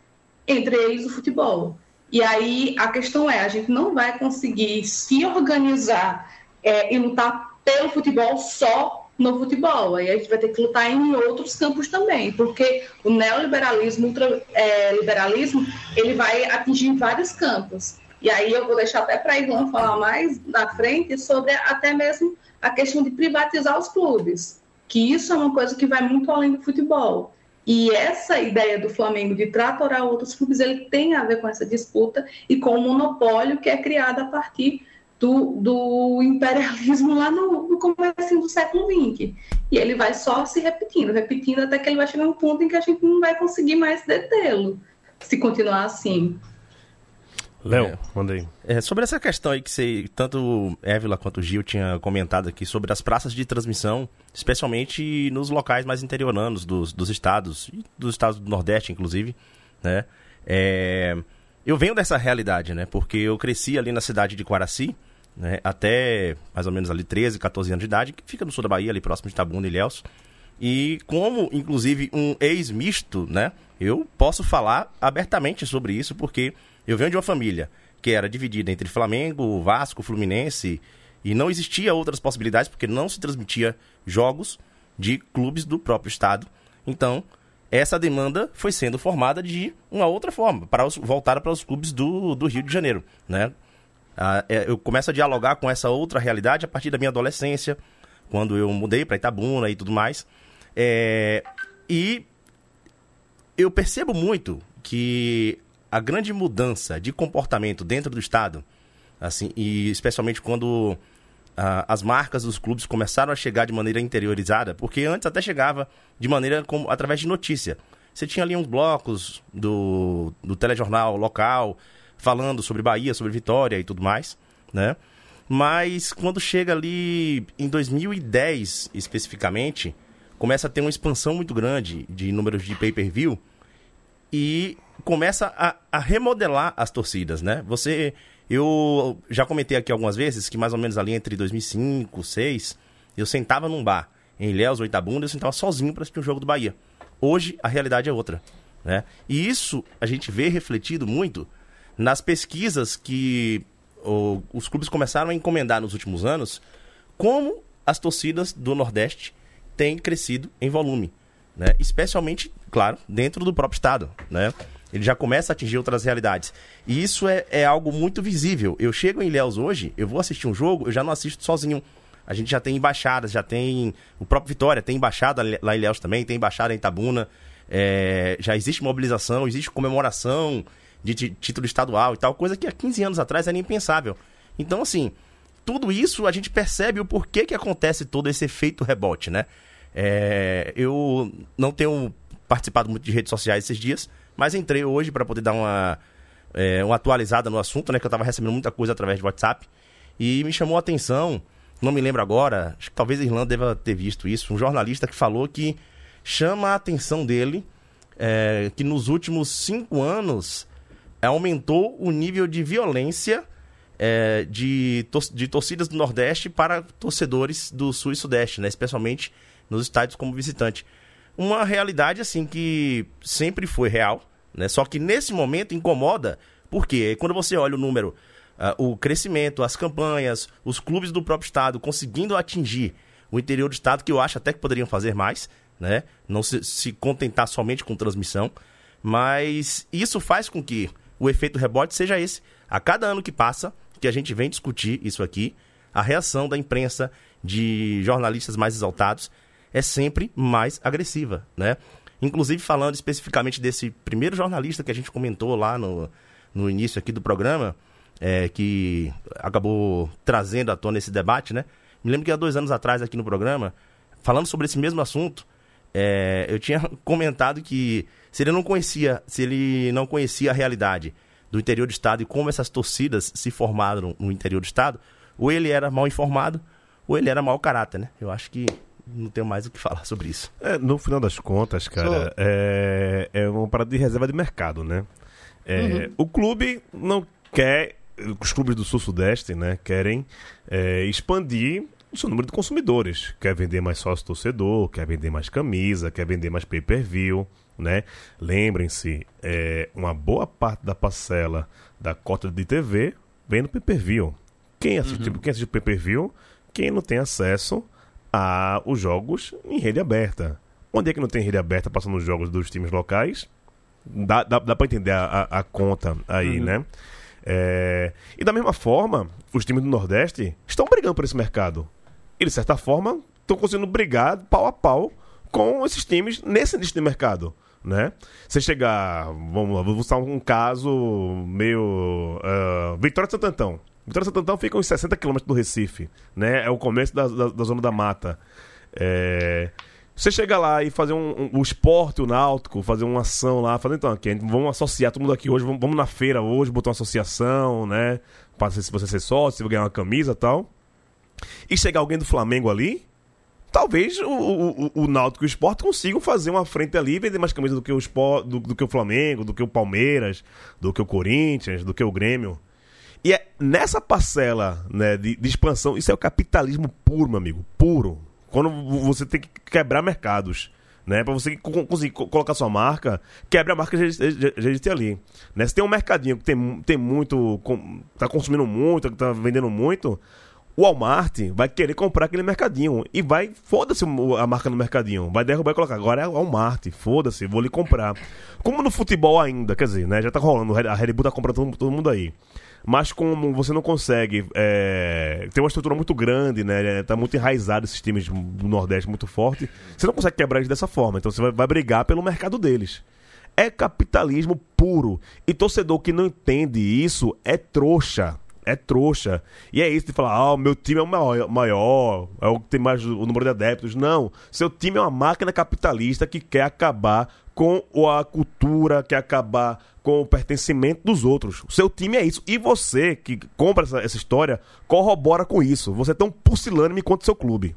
entre eles o futebol. E aí a questão é, a gente não vai conseguir se organizar é, e lutar pelo futebol só no futebol. Aí a gente vai ter que lutar em outros campos também, porque o neoliberalismo, ultraliberalismo, é, ele vai atingir vários campos. E aí eu vou deixar até para a Ivan falar mais na frente sobre até mesmo a questão de privatizar os clubes, que isso é uma coisa que vai muito além do futebol. E essa ideia do Flamengo de tratorar outros clubes, ele tem a ver com essa disputa e com o monopólio que é criado a partir do, do imperialismo lá no, no começo do século XX. E ele vai só se repetindo, repetindo até que ele vai chegar um ponto em que a gente não vai conseguir mais detê-lo, se continuar assim. Léo, é, manda aí. É, sobre essa questão aí que você, tanto Évila quanto o Gil tinha comentado aqui sobre as praças de transmissão, especialmente nos locais mais interioranos dos, dos estados, dos estados do Nordeste, inclusive, né? É, eu venho dessa realidade, né? Porque eu cresci ali na cidade de Quaraci, né? Até mais ou menos ali 13, 14 anos de idade, que fica no sul da Bahia, ali próximo de Itabuna e Ilhéus. E como, inclusive, um ex-misto, né? Eu posso falar abertamente sobre isso, porque eu venho de uma família que era dividida entre Flamengo, Vasco, Fluminense, e não existia outras possibilidades, porque não se transmitia jogos de clubes do próprio estado. Então, essa demanda foi sendo formada de uma outra forma, para voltar para os clubes do, do Rio de Janeiro. Né? Ah, é, eu começo a dialogar com essa outra realidade a partir da minha adolescência, quando eu mudei para Itabuna e tudo mais. É, e eu percebo muito que a grande mudança de comportamento dentro do Estado, assim, e especialmente quando ah, as marcas dos clubes começaram a chegar de maneira interiorizada, porque antes até chegava de maneira como através de notícia. Você tinha ali uns blocos do, do telejornal local falando sobre Bahia, sobre Vitória e tudo mais, né? Mas quando chega ali em 2010 especificamente, começa a ter uma expansão muito grande de números de pay-per-view e começa a, a, remodelar as torcidas, né? Você, eu já comentei aqui algumas vezes que mais ou menos ali entre 2005, 2006, eu sentava num bar em Ilhéus ou Itabunda, eu sentava sozinho para assistir um jogo do Bahia. Hoje a realidade é outra, né? E isso a gente vê refletido muito nas pesquisas que o, os clubes começaram a encomendar nos últimos anos, como as torcidas do Nordeste têm crescido em volume, né? Especialmente, claro, dentro do próprio estado, né? Ele já começa a atingir outras realidades. E isso é, é algo muito visível. Eu chego em Ilhéus hoje, eu vou assistir um jogo, eu já não assisto sozinho. A gente já tem embaixadas, já tem. O próprio Vitória tem embaixada lá em Ilhéus também, tem embaixada em Itabuna. É, já existe mobilização, existe comemoração de título estadual e tal, coisa que há 15 anos atrás era impensável. Então, assim, tudo isso a gente percebe o porquê que acontece todo esse efeito rebote, né? É, eu não tenho participado muito de redes sociais esses dias, mas entrei hoje para poder dar uma, é, uma atualizada no assunto, né? Que eu estava recebendo muita coisa através de WhatsApp. E me chamou a atenção, não me lembro agora, acho que talvez a Irlanda deva ter visto isso, um jornalista que falou que chama a atenção dele é, que nos últimos cinco anos aumentou o nível de violência é, de, tor de torcidas do Nordeste para torcedores do Sul e Sudeste, né? especialmente nos estádios como visitante. Uma realidade assim que sempre foi real, né? Só que nesse momento incomoda, porque quando você olha o número, uh, o crescimento, as campanhas, os clubes do próprio estado conseguindo atingir o interior do estado, que eu acho até que poderiam fazer mais, né? Não se, se contentar somente com transmissão, mas isso faz com que o efeito rebote seja esse. A cada ano que passa, que a gente vem discutir isso aqui, a reação da imprensa, de jornalistas mais exaltados, é sempre mais agressiva, né? Inclusive falando especificamente desse primeiro jornalista que a gente comentou lá no, no início aqui do programa, é, que acabou trazendo à tona esse debate, né? Me lembro que há dois anos atrás aqui no programa, falando sobre esse mesmo assunto, é, eu tinha [LAUGHS] comentado que se ele não conhecia, se ele não conhecia a realidade do interior do estado e como essas torcidas se formaram no interior do estado, ou ele era mal informado, ou ele era mau caráter, né? Eu acho que não tenho mais o que falar sobre isso. É, no final das contas, cara, é, é uma parada de reserva de mercado, né? É, uhum. O clube não quer, os clubes do Sul-Sudeste, né, querem é, expandir o seu número de consumidores. Quer vender mais sócio-torcedor, quer vender mais camisa, quer vender mais pay-per-view, né? Lembrem-se, é, uma boa parte da parcela da cota de TV vem no pay-per-view. Quem assiste, uhum. quem assiste pay-per-view, quem não tem acesso a os jogos em rede aberta. Onde é que não tem rede aberta passando os jogos dos times locais? Dá, dá, dá pra entender a, a, a conta aí, uhum. né? É... E da mesma forma, os times do Nordeste estão brigando por esse mercado eles, de certa forma, estão conseguindo brigar pau a pau com esses times nesse nicho de mercado. Né? Você chegar, vamos lá, vou usar um caso meio. Uh, Vitória de Santo Antão. Vitória de Santo Antão fica uns 60 quilômetros do Recife, né? É o começo da, da, da zona da mata. É... Você chega lá e fazer um, um, esporte, o náutico, fazer uma ação lá, fazer então aqui, vamos associar todo mundo aqui hoje, vamos, vamos na feira hoje, botar uma associação, né? Para se você ser sócio, se você ganhar uma camisa e tal e chegar alguém do Flamengo ali, talvez o, o, o Náutico e o Sport consigam fazer uma frente ali e vender mais camisas do que o Sport, do, do, que o Flamengo, do que o Palmeiras, do que o Corinthians, do que o Grêmio. E é nessa parcela né, de, de expansão, isso é o capitalismo puro, meu amigo, puro. Quando você tem que quebrar mercados. Né, para você conseguir colocar sua marca, quebra a marca que já existe ali. Né? Se tem um mercadinho que tem, tem muito, com, tá consumindo muito, que tá vendendo muito, o Walmart vai querer comprar aquele mercadinho e vai, foda-se a marca no mercadinho, vai derrubar e colocar. Agora é o Walmart, foda-se, vou lhe comprar. Como no futebol ainda, quer dizer, né? Já tá rolando, a Red Bull tá comprando todo, todo mundo aí. Mas como você não consegue. É, tem uma estrutura muito grande, né? Tá muito enraizado esses times do Nordeste muito forte. Você não consegue quebrar eles dessa forma. Então você vai, vai brigar pelo mercado deles. É capitalismo puro. E torcedor que não entende isso é trouxa é trouxa. E é isso de falar, ah, o meu time é o maior, maior, é o que tem mais o número de adeptos. Não. Seu time é uma máquina capitalista que quer acabar com a cultura, quer acabar com o pertencimento dos outros. O seu time é isso. E você que compra essa, essa história, corrobora com isso. Você é tão pusilânime quanto seu clube.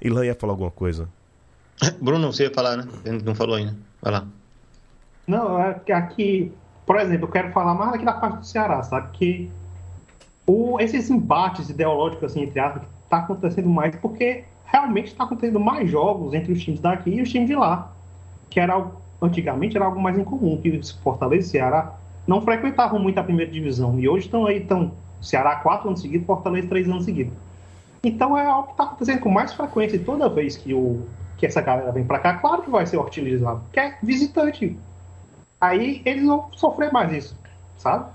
Ilan ia falar alguma coisa. [LAUGHS] Bruno, você ia falar, né? Não falou ainda. Vai lá. Não, é aqui, por exemplo, eu quero falar mais aqui da parte do Ceará, sabe? Que o, esses embates ideológicos, assim, entre aspas, está acontecendo mais porque realmente está acontecendo mais jogos entre os times daqui e os times de lá. Que era algo, antigamente era algo mais incomum, que Fortaleza e Ceará não frequentavam muito a primeira divisão. E hoje estão aí, estão Ceará quatro anos seguidos, Fortaleza três anos seguidos. Então é algo que está acontecendo com mais frequência e toda vez que, o, que essa galera vem para cá, claro que vai ser hostilizado, porque é visitante. Aí eles vão sofrer mais isso, sabe?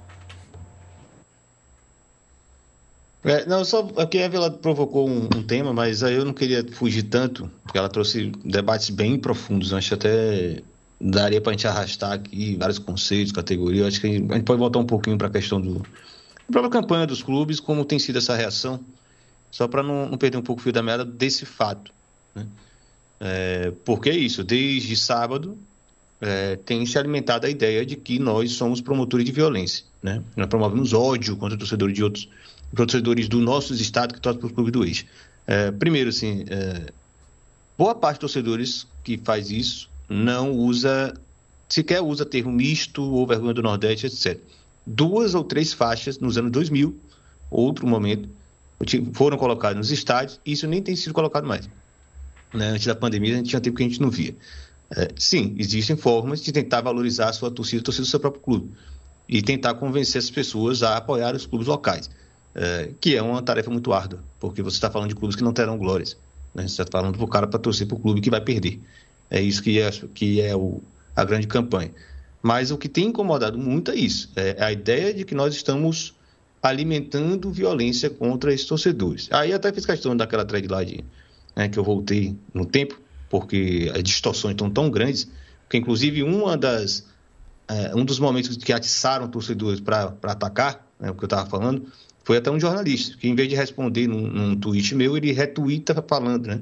É, não, só a Evelyn provocou um, um, tema, mas aí eu não queria fugir tanto, porque ela trouxe debates bem profundos. Acho que até daria para a gente arrastar aqui vários conceitos, categorias. Acho que a gente, pode voltar um pouquinho para a questão do, da própria campanha dos clubes, como tem sido essa reação, só para não, não, perder um pouco o fio da meada desse fato. Né? É, porque é isso, desde sábado é, tem se alimentado a ideia de que nós somos promotores de violência. Né? Nós promovemos ódio contra torcedores de outros torcedores do nosso estado que torcem para o clube do ex. É, primeiro, assim, é, boa parte dos torcedores que faz isso não usa, sequer usa termo misto ou vergonha do Nordeste, etc. Duas ou três faixas nos anos 2000, outro momento, foram colocadas nos estádios, e isso nem tem sido colocado mais. Né? Antes da pandemia, a gente tinha tempo que a gente não via. É, sim, existem formas de tentar valorizar a sua torcida, a torcida do seu próprio clube, e tentar convencer as pessoas a apoiar os clubes locais é, que é uma tarefa muito árdua, porque você está falando de clubes que não terão glórias. Né? Você está falando para o cara para torcer para o clube que vai perder. É isso que é, que é o, a grande campanha. Mas o que tem incomodado muito é isso: é a ideia de que nós estamos alimentando violência contra esses torcedores. Aí até fiz questão daquela thread lá de, né, que eu voltei no tempo, porque as distorções estão tão grandes, que inclusive uma das, é, um dos momentos que atiçaram torcedores para atacar, né, o que eu estava falando, foi até um jornalista, que em vez de responder num, num tweet meu, ele retuita falando, né?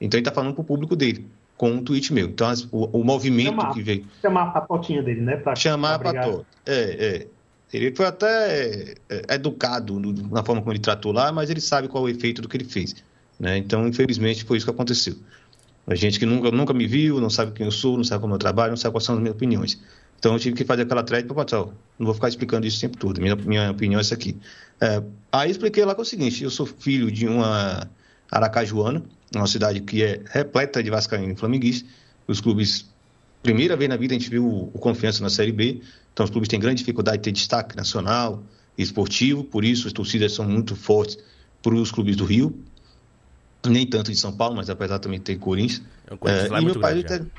Então ele está falando para o público dele, com um tweet meu. Então as, o, o, movimento chamar, que veio... Chamar a patotinha dele, né? Pra, chamar a patota. É, é. Ele foi até é, educado no, na forma como ele tratou lá, mas ele sabe qual é o efeito do que ele fez. Né? Então, infelizmente, foi isso que aconteceu. Gente que nunca, nunca me viu, não sabe quem eu sou, não sabe como eu trabalho, não sabe quais são as minhas opiniões. Então, eu tive que fazer aquela thread para pessoal. Não vou ficar explicando isso o tempo todo. Minha, minha opinião é essa aqui. É, aí expliquei lá que é o seguinte: eu sou filho de uma aracajuana, uma cidade que é repleta de vascaíno e flamenguista. Os clubes, primeira vez na vida, a gente viu o, o Confiança na Série B. Então, os clubes têm grande dificuldade de ter destaque nacional esportivo, por isso as torcidas são muito fortes para os clubes do Rio, nem tanto de São Paulo, mas apesar também de ter Corinthians. É, é, e, meu pai, grande,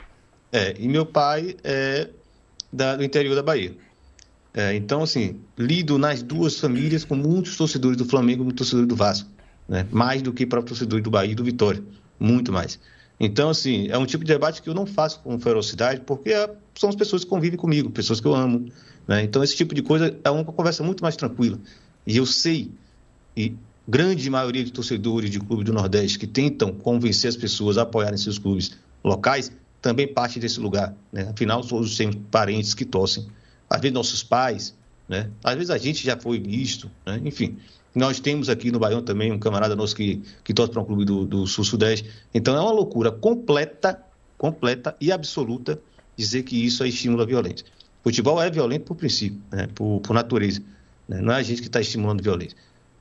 é, e meu pai é da, do interior da Bahia. É, então, assim, lido nas duas famílias com muitos torcedores do Flamengo e torcedores do Vasco. Né? Mais do que para torcedores do Bahia e do Vitória. Muito mais. Então, assim, é um tipo de debate que eu não faço com ferocidade, porque é, são as pessoas que convivem comigo, pessoas que eu amo. Né? Então, esse tipo de coisa é uma conversa muito mais tranquila. E eu sei, e grande maioria de torcedores de clubes do Nordeste que tentam convencer as pessoas a apoiarem seus clubes locais, também parte desse lugar. Né? Afinal, todos temos parentes que torcem. Às vezes, nossos pais, né? às vezes a gente já foi visto, né? enfim. Nós temos aqui no Baião também um camarada nosso que, que torce para um clube do, do Sul-Sudeste. Então, é uma loucura completa, completa e absoluta dizer que isso é estímulo à violência. Futebol é violento por princípio, né? por, por natureza. Né? Não é a gente que está estimulando violência.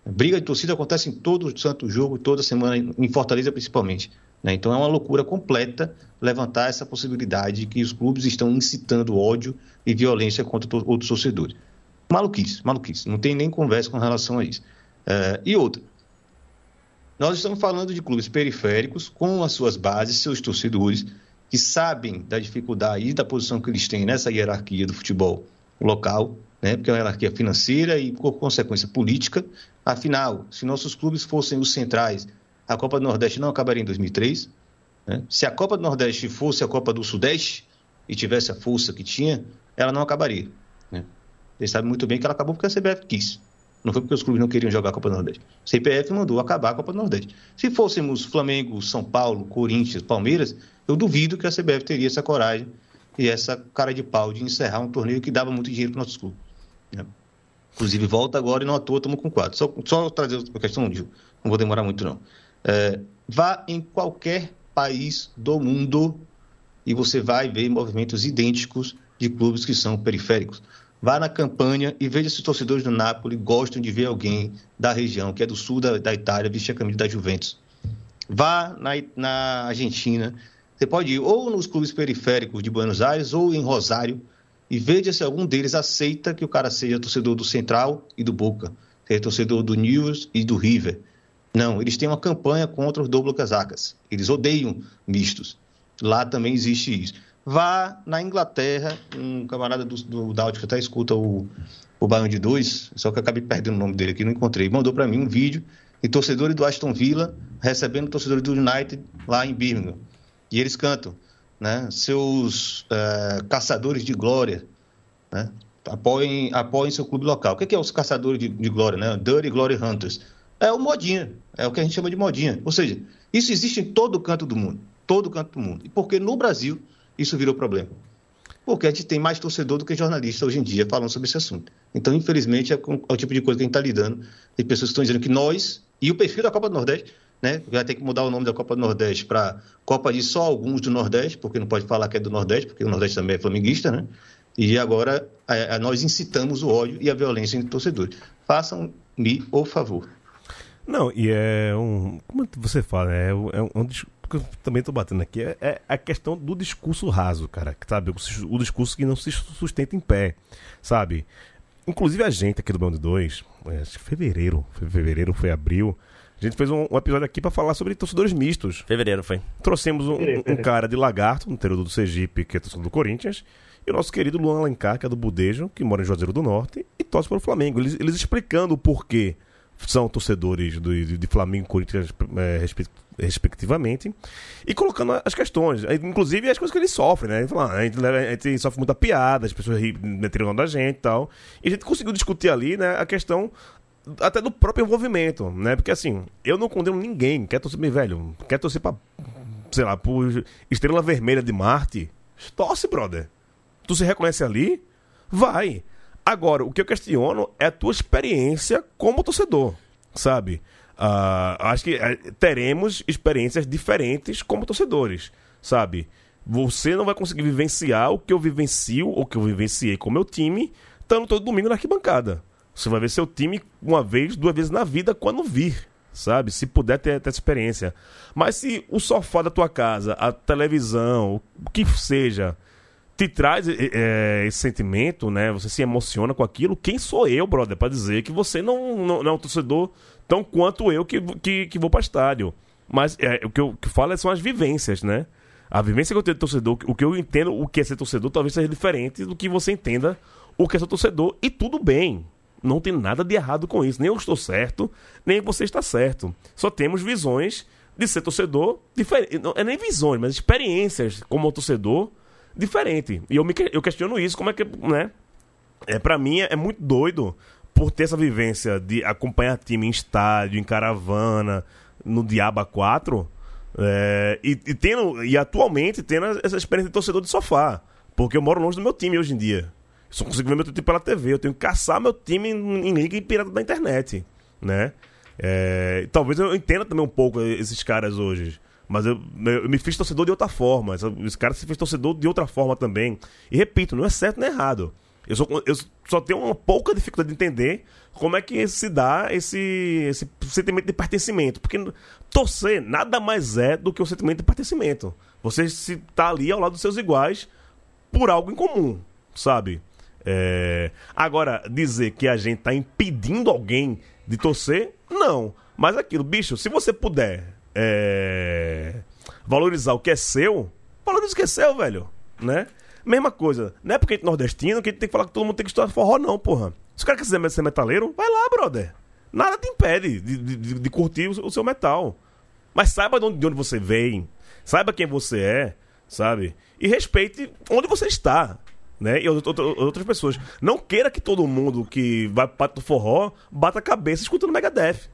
Briga de torcida acontece em todo santo jogo, toda semana, em Fortaleza principalmente. Né? Então é uma loucura completa levantar essa possibilidade de que os clubes estão incitando ódio e violência contra outros torcedores. Maluquice, maluquice. Não tem nem conversa com relação a isso. É, e outra, nós estamos falando de clubes periféricos com as suas bases, seus torcedores, que sabem da dificuldade e da posição que eles têm nessa hierarquia do futebol local, né? porque é uma hierarquia financeira e, por consequência, política. Afinal, se nossos clubes fossem os centrais a Copa do Nordeste não acabaria em 2003. Né? Se a Copa do Nordeste fosse a Copa do Sudeste e tivesse a força que tinha, ela não acabaria. Né? Vocês sabem muito bem que ela acabou porque a CBF quis. Não foi porque os clubes não queriam jogar a Copa do Nordeste. O CPF mandou acabar a Copa do Nordeste. Se fôssemos Flamengo, São Paulo, Corinthians, Palmeiras, eu duvido que a CBF teria essa coragem e essa cara de pau de encerrar um torneio que dava muito dinheiro para nossos clubes. Né? Inclusive, volta agora e não à toa, estamos com quatro. Só, só trazer a questão, não vou demorar muito não. É, vá em qualquer país do mundo e você vai ver movimentos idênticos de clubes que são periféricos. Vá na campanha e veja se os torcedores do Napoli gostam de ver alguém da região, que é do sul da, da Itália, vestir a camisa da Juventus. Vá na, na Argentina. Você pode ir ou nos clubes periféricos de Buenos Aires ou em Rosário e veja se algum deles aceita que o cara seja torcedor do Central e do Boca, seja torcedor do News e do River. Não, eles têm uma campanha contra os Douglas casacas. Eles odeiam mistos. Lá também existe isso. Vá na Inglaterra, um camarada do, do Dáutico que até escuta o, o Baião de Dois, só que eu acabei perdendo o nome dele aqui, não encontrei. Mandou para mim um vídeo de torcedores do Aston Villa recebendo torcedores do United lá em Birmingham. E eles cantam, né? Seus é, caçadores de glória, né? Apoiem, apoiem seu clube local. O que é, é os caçadores de, de glória, né? Dirty Glory Hunters é o modinha, é o que a gente chama de modinha. Ou seja, isso existe em todo canto do mundo, todo canto do mundo. E porque no Brasil isso virou problema? Porque a gente tem mais torcedor do que jornalista hoje em dia falando sobre esse assunto. Então, infelizmente, é, é o tipo de coisa que a gente está lidando. Tem pessoas que estão dizendo que nós, e o perfil da Copa do Nordeste, né? Vai ter que mudar o nome da Copa do Nordeste para Copa de só alguns do Nordeste, porque não pode falar que é do Nordeste, porque o Nordeste também é flamenguista, né? E agora é, nós incitamos o ódio e a violência entre torcedores. Façam-me o favor. Não, e é um. Como você fala, é, um, é um que eu também estou batendo aqui, é, é, a questão do discurso raso, cara. Sabe? O, o, discurso que não se sustenta em pé, sabe? Inclusive a gente aqui do Bando 2, é, fevereiro, fevereiro foi abril, A gente fez um, um episódio aqui para falar sobre torcedores mistos. Fevereiro foi. Trouxemos um, um, um cara de Lagarto, no interior do Sergipe, que é torcedor do Corinthians, e o nosso querido Luan Alencar, que é do Budejo, que mora em Juazeiro do Norte, e torce para o Flamengo. Eles, eles explicando o porquê são torcedores do, de, de Flamengo e Corinthians, é, respe- respectivamente, e colocando as questões, aí, inclusive as coisas que eles sofrem, né? Fala, ah, a, gente, a gente sofre muita piada, as pessoas meteram da gente e tal. E a gente conseguiu discutir ali, né, a questão até do próprio envolvimento, né? Porque assim, eu não condeno ninguém, quer torcer velho, quer torcer pra, sei lá, por Estrela Vermelha de Marte, torce, brother. Tu se reconhece ali? Vai. Agora, o que eu questiono é a tua experiência como torcedor, sabe? Ah, acho que eh, teremos experiências diferentes como torcedores, sabe? Você não vai conseguir vivenciar o que eu vivencio, ou que eu vivenciei com meu time, estando todo domingo na arquibancada. Você vai ver seu time uma vez, duas vezes na vida, quando vir, sabe? Se puder ter, ter essa experiência. Mas se o sofá da tua casa, a televisão, o que seja, te traz eh, esse sentimento, né? Você se emociona com aquilo. Quem sou eu, brother, pra dizer que você não, não, não é um torcedor tão quanto eu que, que, que vou pra estádio. Mas é, o que eu que falo são as vivências, né? A vivência que eu tenho de torcedor, o que eu entendo o que é ser torcedor, talvez seja diferente do que você entenda o que é ser torcedor. E tudo bem. Não tem nada de errado com isso. Nem eu estou certo, nem você está certo. Só temos visões de ser torcedor diferente. Não é nem visões, mas experiências como torcedor diferente. E eu, me, eu questiono isso, como é que, né? É, pra mim é, é muito doido por ter essa vivência de acompanhar time em estádio, em caravana, no Diaba 4. é, e, e, tendo, e atualmente tendo essa experiência de torcedor de sofá. Porque eu moro longe do meu time hoje em dia. Só consigo ver meu time pela TV. Eu tenho que caçar meu time em, em liga e pirata da internet. Né? É, talvez eu entenda também um pouco esses caras hoje. Mas eu, eu me fiz torcedor de outra forma. Essa- Esse cara se fez torcedor de outra forma também. E repito, não é certo nem errado. Eu só, eu só tenho uma pouca dificuldade de entender como é que se dá esse, esse sentimento de pertencimento. Porque torcer nada mais é do que o sentimento de pertencimento. Você se tá ali ao lado dos seus iguais por algo em comum, sabe? É, Agora, dizer que a gente tá impedindo alguém de torcer, não. Mas aquilo, bicho, se você puder é, valorizar o que é seu, valoriza o que é seu, velho. Né? Mesma coisa. Não é porque a gente é nordestino que a gente tem que falar que todo mundo tem que estudar forró, não, porra. Se o cara quiser ser metaleiro, vai lá, brother. Nada te impede de, de- de- curtir o, o seu metal. Mas saiba de onde, de onde você vem, saiba quem você é, sabe? E respeite onde você está, né? E out- out- outras pessoas. Não queira que todo mundo que vai para do forró bata a cabeça escutando Megadeth.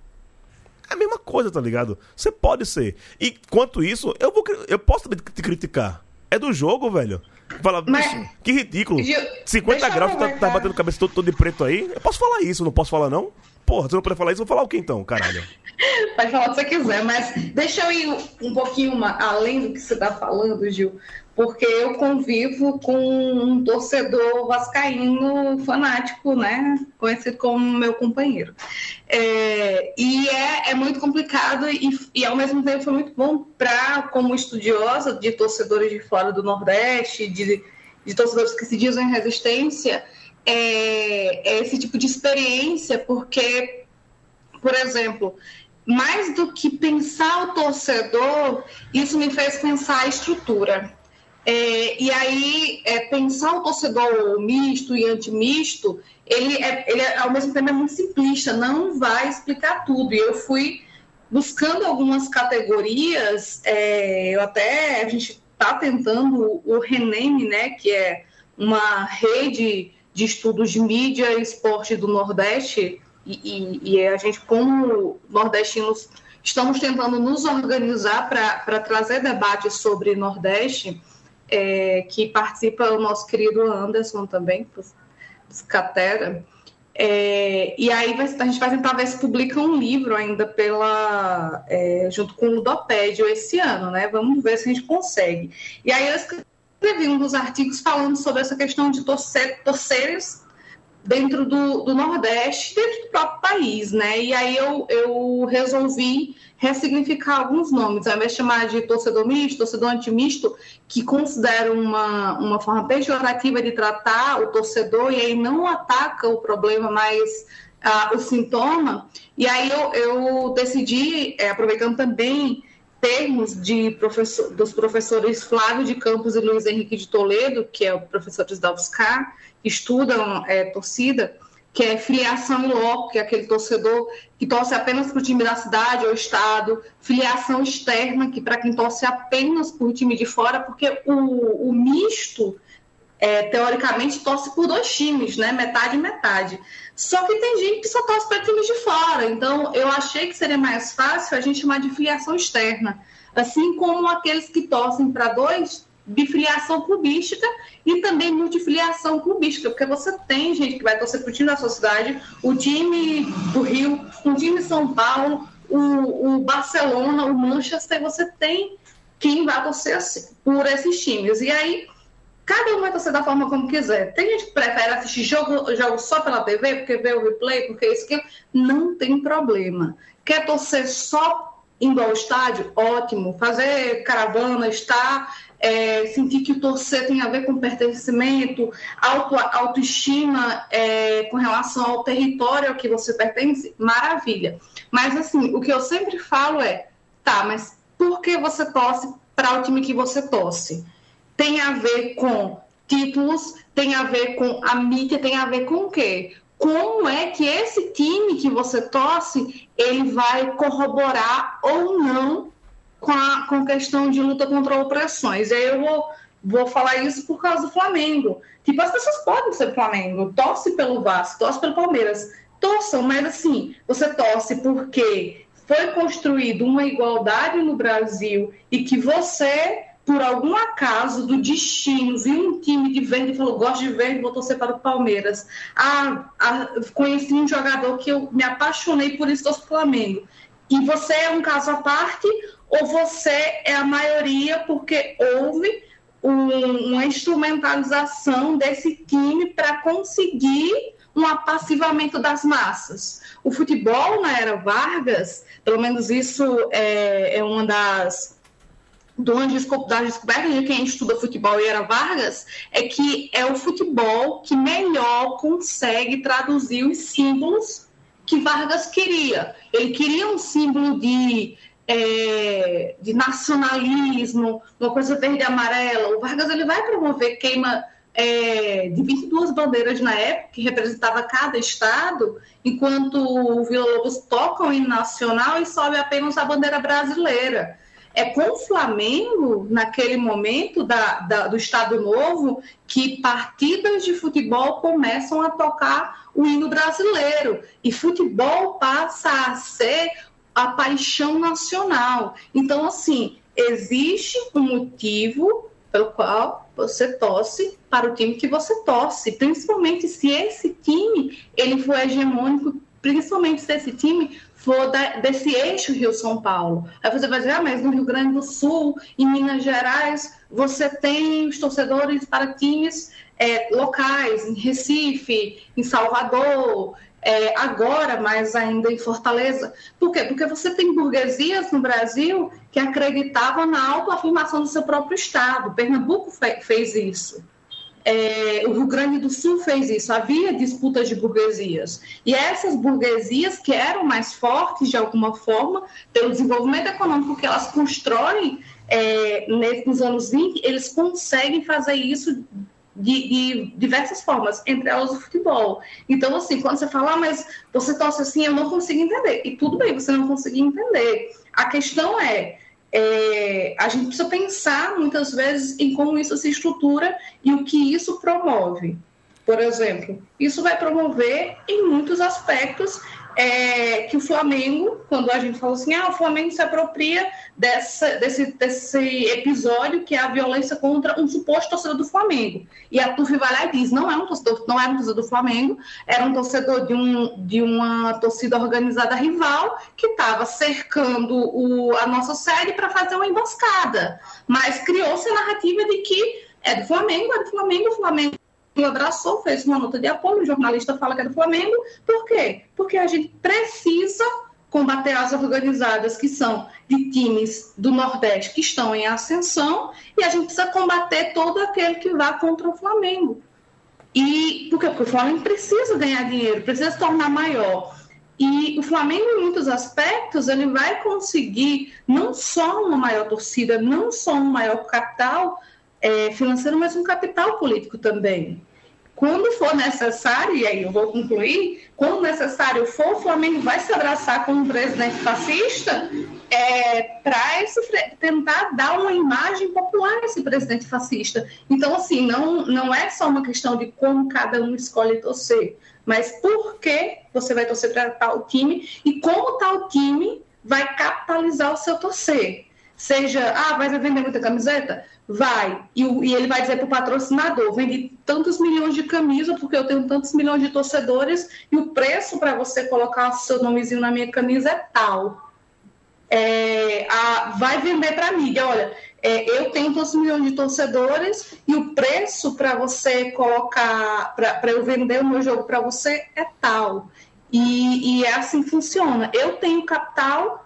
É a mesma coisa, tá ligado? Você pode ser. E quanto isso, eu vou eu posso te criticar. É do jogo, velho. Fala, Mas- que ridículo. Gil, 50 deixa eu graus, tá, tá batendo cabeça todo, todo de preto aí. Eu posso falar isso, não posso falar não? Porra, se eu não puder falar isso, eu vou falar o que então, caralho? Pode falar o que você quiser, mas deixa eu ir um pouquinho além do que você está falando, Gil, porque eu convivo com um torcedor vascaíno fanático, né? Conhecido como meu companheiro. É, e é, é muito complicado e, e, ao mesmo tempo foi muito bom para, como estudiosa de torcedores de fora do Nordeste, de, de torcedores que se dizem resistência, é, é esse tipo de experiência, porque por exemplo, mais do que pensar o torcedor, isso me fez pensar a estrutura. É, e aí, é, pensar o torcedor misto e antimisto, ele, é, ele é, ao mesmo tempo é muito simplista, não vai explicar tudo. E eu fui buscando algumas categorias, é, eu até, a gente está tentando o Reneme, né, que é uma rede de estudos de mídia e esporte do Nordeste, e, e, e a gente, como nordestinos, estamos tentando nos organizar para trazer debates sobre Nordeste, é, que participa o nosso querido Anderson também, Catera. É, e aí a gente vai tentar ver se publica um livro ainda pela é, junto com o Ludopédio esse ano, né? Vamos ver se a gente consegue. E aí eu escrevi um dos artigos falando sobre essa questão de torcer, torceres dentro do, do, Nordeste, dentro do próprio país, né? E aí eu, eu resolvi ressignificar alguns nomes, ao invés de chamar de torcedor misto, torcedor antimisto, que considera uma, uma forma pejorativa de tratar o torcedor e aí não ataca o problema, mas ah, o sintoma. E aí eu, eu decidi, é, aproveitando também termos de professor, dos professores Flávio de Campos e Luiz Henrique de Toledo, que é o professor da UFSCar, que estudam é, torcida, que é filiação em loco, que é aquele torcedor que torce apenas para o time da cidade ou estado, filiação externa, que para quem torce apenas para o time de fora, porque o, o misto, é, teoricamente, torce por dois times, né? metade e metade. Só que tem gente que só torce para times de fora, então eu achei que seria mais fácil a gente chamar de filiação externa, assim como aqueles que torcem para dois de filiação clubística e também multifiliação clubística, porque você tem gente que vai torcer para o time da sua cidade, o time do Rio, o time de São Paulo, o, o Barcelona, o Manchester, você tem quem vai torcer assim, por esses times. E aí, cada um vai torcer da forma como quiser. Tem gente que prefere assistir jogo, jogo só pela TV, porque vê o replay, porque isso que não tem problema. Quer torcer só indo ao estádio? Ótimo. Fazer caravana, estar é, sentir que o torcer tem a ver com pertencimento, auto, autoestima é, com relação ao território ao que você pertence, maravilha. Mas, assim, o que eu sempre falo é, tá, mas por que você torce para o time que você torce? Tem a ver com títulos, tem a ver com a mídia, tem a ver com o quê? Como é que esse time que você torce, ele vai corroborar ou não com a, com questão de luta contra opressões. E aí eu vou, vou falar isso por causa do Flamengo. Tipo, as pessoas podem ser Flamengo, torce pelo Vasco, torce pelo Palmeiras, torçam, mas assim, você torce porque foi construída uma igualdade no Brasil e que você, por algum acaso do destino, viu um time de verde e falou: gosto de verde, vou torcer para o Palmeiras. Ah, ah, conheci um jogador que eu me apaixonei por isso, torço Flamengo. E você é um caso à parte ou você é a maioria porque houve um, uma instrumentalização desse time para conseguir um apassivamento das massas. O futebol na era Vargas, pelo menos isso é, é uma das das descobertas de quem estuda futebol e era Vargas, é que é o futebol que melhor consegue traduzir os símbolos que Vargas queria. Ele queria um símbolo de é, de nacionalismo, uma coisa verde e amarela. O Vargas ele vai promover queima é, de 22 bandeiras na época, que representava cada estado, enquanto o Vila Lobos toca o hino nacional e sobe apenas a bandeira brasileira. É com o Flamengo, naquele momento da, da, do Estado Novo, que partidas de futebol começam a tocar o hino brasileiro. E futebol passa a ser a paixão nacional. Então, assim, existe um motivo pelo qual você torce para o time que você torce, principalmente se esse time ele for hegemônico, principalmente se esse time for da, desse eixo Rio-São Paulo. Aí você vai dizer, ah, mas no Rio Grande do Sul, em Minas Gerais, você tem os torcedores para times é, locais, em Recife, em Salvador, é, agora, mais ainda em Fortaleza. Por quê? Porque você tem burguesias no Brasil que acreditavam na autoafirmação do seu próprio Estado. Pernambuco fe fez isso. É, o Rio Grande do Sul fez isso. Havia disputas de burguesias. E essas burguesias, que eram mais fortes de alguma forma, pelo desenvolvimento econômico que elas constroem é, nos anos 20, eles conseguem fazer isso de, de, diversas formas, entre elas o futebol. Então, assim, quando você fala, ah, mas você torce assim, eu não consigo entender. E tudo bem, você não conseguir entender. A questão é, é, a gente precisa pensar muitas vezes em como isso se estrutura e o que isso promove. Por exemplo, isso vai promover em muitos aspectos é, que o Flamengo, quando a gente fala assim, ah, o Flamengo se apropria dessa, desse, desse episódio que é a violência contra um suposto torcedor do Flamengo. E a TUF vai lá e diz, não é um torcedor, não era um torcedor do Flamengo, era um torcedor de, um, de uma torcida organizada rival que estava cercando o, a nossa sede para fazer uma emboscada. Mas criou-se a narrativa de que é do Flamengo, é do Flamengo, o Flamengo abraçou, fez uma nota de apoio, o jornalista fala que é do Flamengo. Por quê? Porque a gente precisa combater as organizadas que são de times do Nordeste que estão em ascensão e a gente precisa combater todo aquele que vá contra o Flamengo. E por quê? Porque o Flamengo precisa ganhar dinheiro, precisa se tornar maior. E o Flamengo, em muitos aspectos, ele vai conseguir não só uma maior torcida, não só um maior capital é, financeiro, mas um capital político também. Quando for necessário, e aí eu vou concluir, quando necessário for, o Flamengo vai se abraçar com um presidente fascista é, para tentar dar uma imagem popular a esse presidente fascista. Então, assim, não, não é só uma questão de como cada um escolhe torcer, mas por que você vai torcer para tal time e como tal time vai capitalizar o seu torcer. Seja, ah, vai vender muita camiseta? Vai. E, e ele vai dizer para o patrocinador: vende tantos milhões de camisas, porque eu tenho tantos milhões de torcedores, e o preço para você colocar o seu nomezinho na minha camisa é tal. É, a, vai vender para a mídia: olha, é, eu tenho tantos milhões de torcedores, e o preço para você colocar, para eu vender o meu jogo para você é tal. E, e é assim que funciona. Eu tenho capital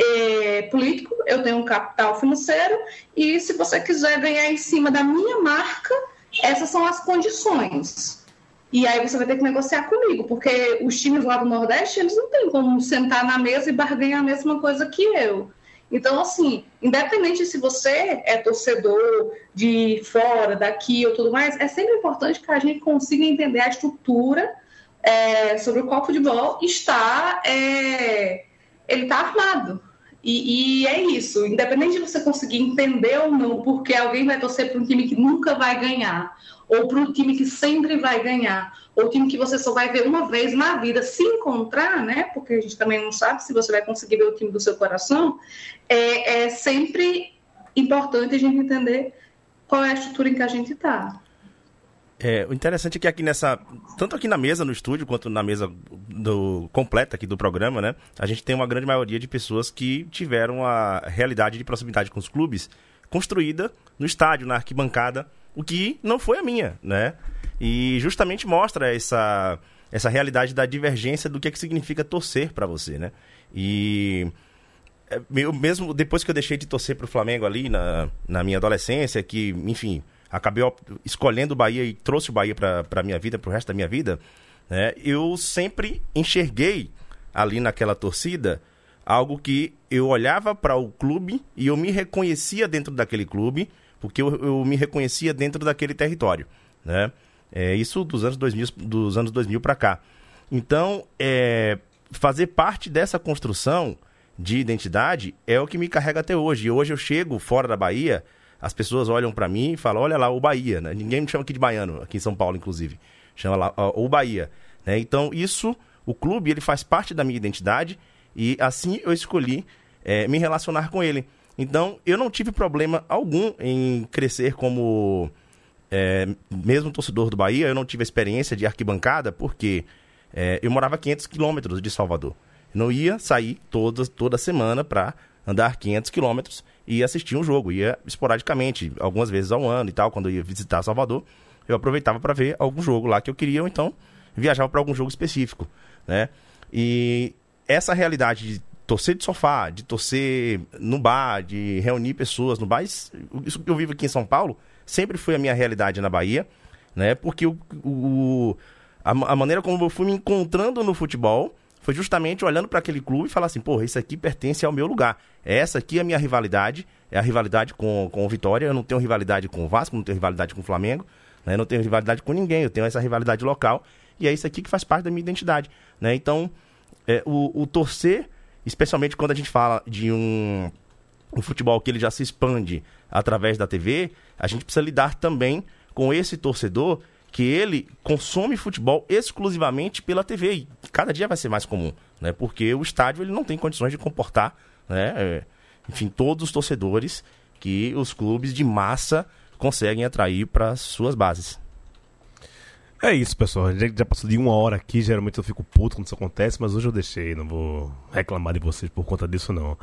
é, político, eu tenho um capital financeiro, e se você quiser ganhar em cima da minha marca, essas são as condições. E aí você vai ter que negociar comigo, porque os times lá do Nordeste, eles não têm como sentar na mesa e barganhar a mesma coisa que eu. Então, assim, independente se você é torcedor de fora, daqui ou tudo mais, é sempre importante que a gente consiga entender a estrutura é, sobre o qual o futebol está é, ele está armado. E, e, é isso, independente de você conseguir entender ou não, porque alguém vai torcer para um time que nunca vai ganhar, ou para um time que sempre vai ganhar, ou time que você só vai ver uma vez na vida, se encontrar, né? Porque a gente também não sabe se você vai conseguir ver o time do seu coração, é, é sempre importante a gente entender qual é a estrutura em que a gente está. É, o interessante é que aqui nessa. Tanto aqui na mesa, no estúdio, quanto na mesa do, completa aqui do programa, né? A gente tem uma grande maioria de pessoas que tiveram a realidade de proximidade com os clubes construída no estádio, na arquibancada, o que não foi a minha, né? E justamente mostra essa, essa realidade da divergência do que, é que significa torcer para você, né? E é, eu mesmo depois que eu deixei de torcer para o Flamengo ali na, na minha adolescência, que, enfim, acabei escolhendo o Bahia e trouxe o Bahia para a minha vida, para o resto da minha vida, né, eu sempre enxerguei ali naquela torcida algo que eu olhava para o clube e eu me reconhecia dentro daquele clube, porque eu, eu me reconhecia dentro daquele território, né? É, isso dos anos 2000, dos anos 2000 para cá. Então, é, fazer parte dessa construção de identidade é o que me carrega até hoje. E hoje eu chego fora da Bahia, as pessoas olham para mim e falam, olha lá, o Bahia, né? Ninguém me chama aqui de baiano, aqui em São Paulo, inclusive. Chama lá o Bahia. Né? Então, isso, o clube, ele faz parte da minha identidade e assim eu escolhi é, me relacionar com ele. Então, eu não tive problema algum em crescer como é, mesmo torcedor do Bahia. Eu não tive experiência de arquibancada porque é, eu morava a 500 quilômetros de Salvador. Não ia sair toda, toda semana para andar 500 quilômetros e assistir um jogo. Ia esporadicamente, algumas vezes ao ano e tal, quando ia visitar Salvador, eu aproveitava para ver algum jogo lá que eu queria, ou então viajava para algum jogo específico, né? E essa realidade de torcer de sofá, de torcer no bar, de reunir pessoas no bar, isso que eu vivo aqui em São Paulo, sempre foi a minha realidade na Bahia, né? Porque o, o a, a maneira como eu fui me encontrando no futebol foi justamente olhando para aquele clube e falar assim, porra, isso aqui pertence ao meu lugar. Essa aqui é a minha rivalidade, é a rivalidade com, com o Vitória, eu não tenho rivalidade com o Vasco, não tenho rivalidade com o Flamengo, né? não tenho rivalidade com ninguém, eu tenho essa rivalidade local, e é isso aqui que faz parte da minha identidade. Né? Então, é, o, o torcer, especialmente quando a gente fala de um, um futebol que ele já se expande através da TV, a gente precisa lidar também com esse torcedor que ele consome futebol exclusivamente pela TV e cada dia vai ser mais comum, né? Porque o estádio ele não tem condições de comportar, né? É, enfim, todos os torcedores que os clubes de massa conseguem atrair para suas bases. É isso, pessoal. Já, já passou de uma hora aqui. Geralmente eu fico puto quando isso acontece, mas hoje eu deixei. Não vou reclamar de vocês por conta disso, não.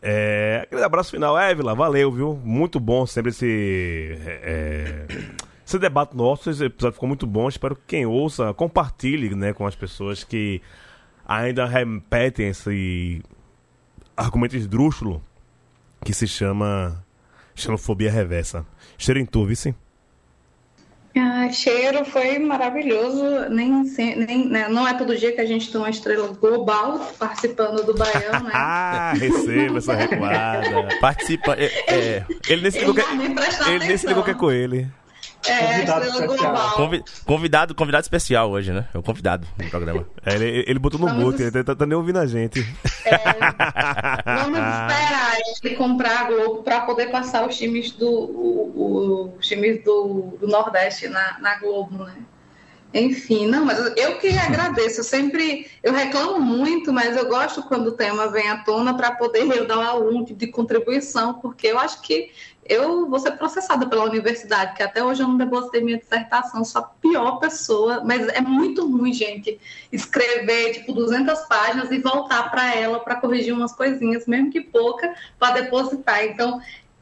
É, aquele abraço final, Évila. Valeu, viu? Muito bom sempre esse. É, é esse debate nosso, esse episódio ficou muito bom. Espero que quem ouça compartilhe né, com as pessoas que ainda repetem esse argumento esdrúxulo que se chama xenofobia reversa. Cheiro em tu, vice? Ah, cheiro foi maravilhoso. Nem, nem, né, não é todo dia que a gente tem uma estrela global participando do Baião, né? [LAUGHS] Ah, receba essa recuada. Participa. É, é, [LAUGHS] Ele nem se Ele que, ele que é com ele. É, a Convidado estrela especial. global. convi- convidado, convidado especial hoje, né? É o convidado do programa. É, ele, ele botou no Vamos- book, ele tá, tá nem ouvindo a gente. Vamos esperar ele comprar a Globo para poder passar os times do, o- o- os times do, do Nordeste na, na Globo, né? Enfim, não, mas eu que [LAUGHS] agradeço. Eu sempre eu reclamo muito, mas eu gosto quando o tema vem à tona para poder eu dar algum tipo de contribuição, porque eu acho que eu vou ser processada pela universidade, que até hoje eu não depositei minha dissertação, sou a pior pessoa, mas é muito ruim, gente, escrever tipo 200 páginas e voltar para ela para corrigir umas coisinhas, mesmo que pouca, para depositar. Então,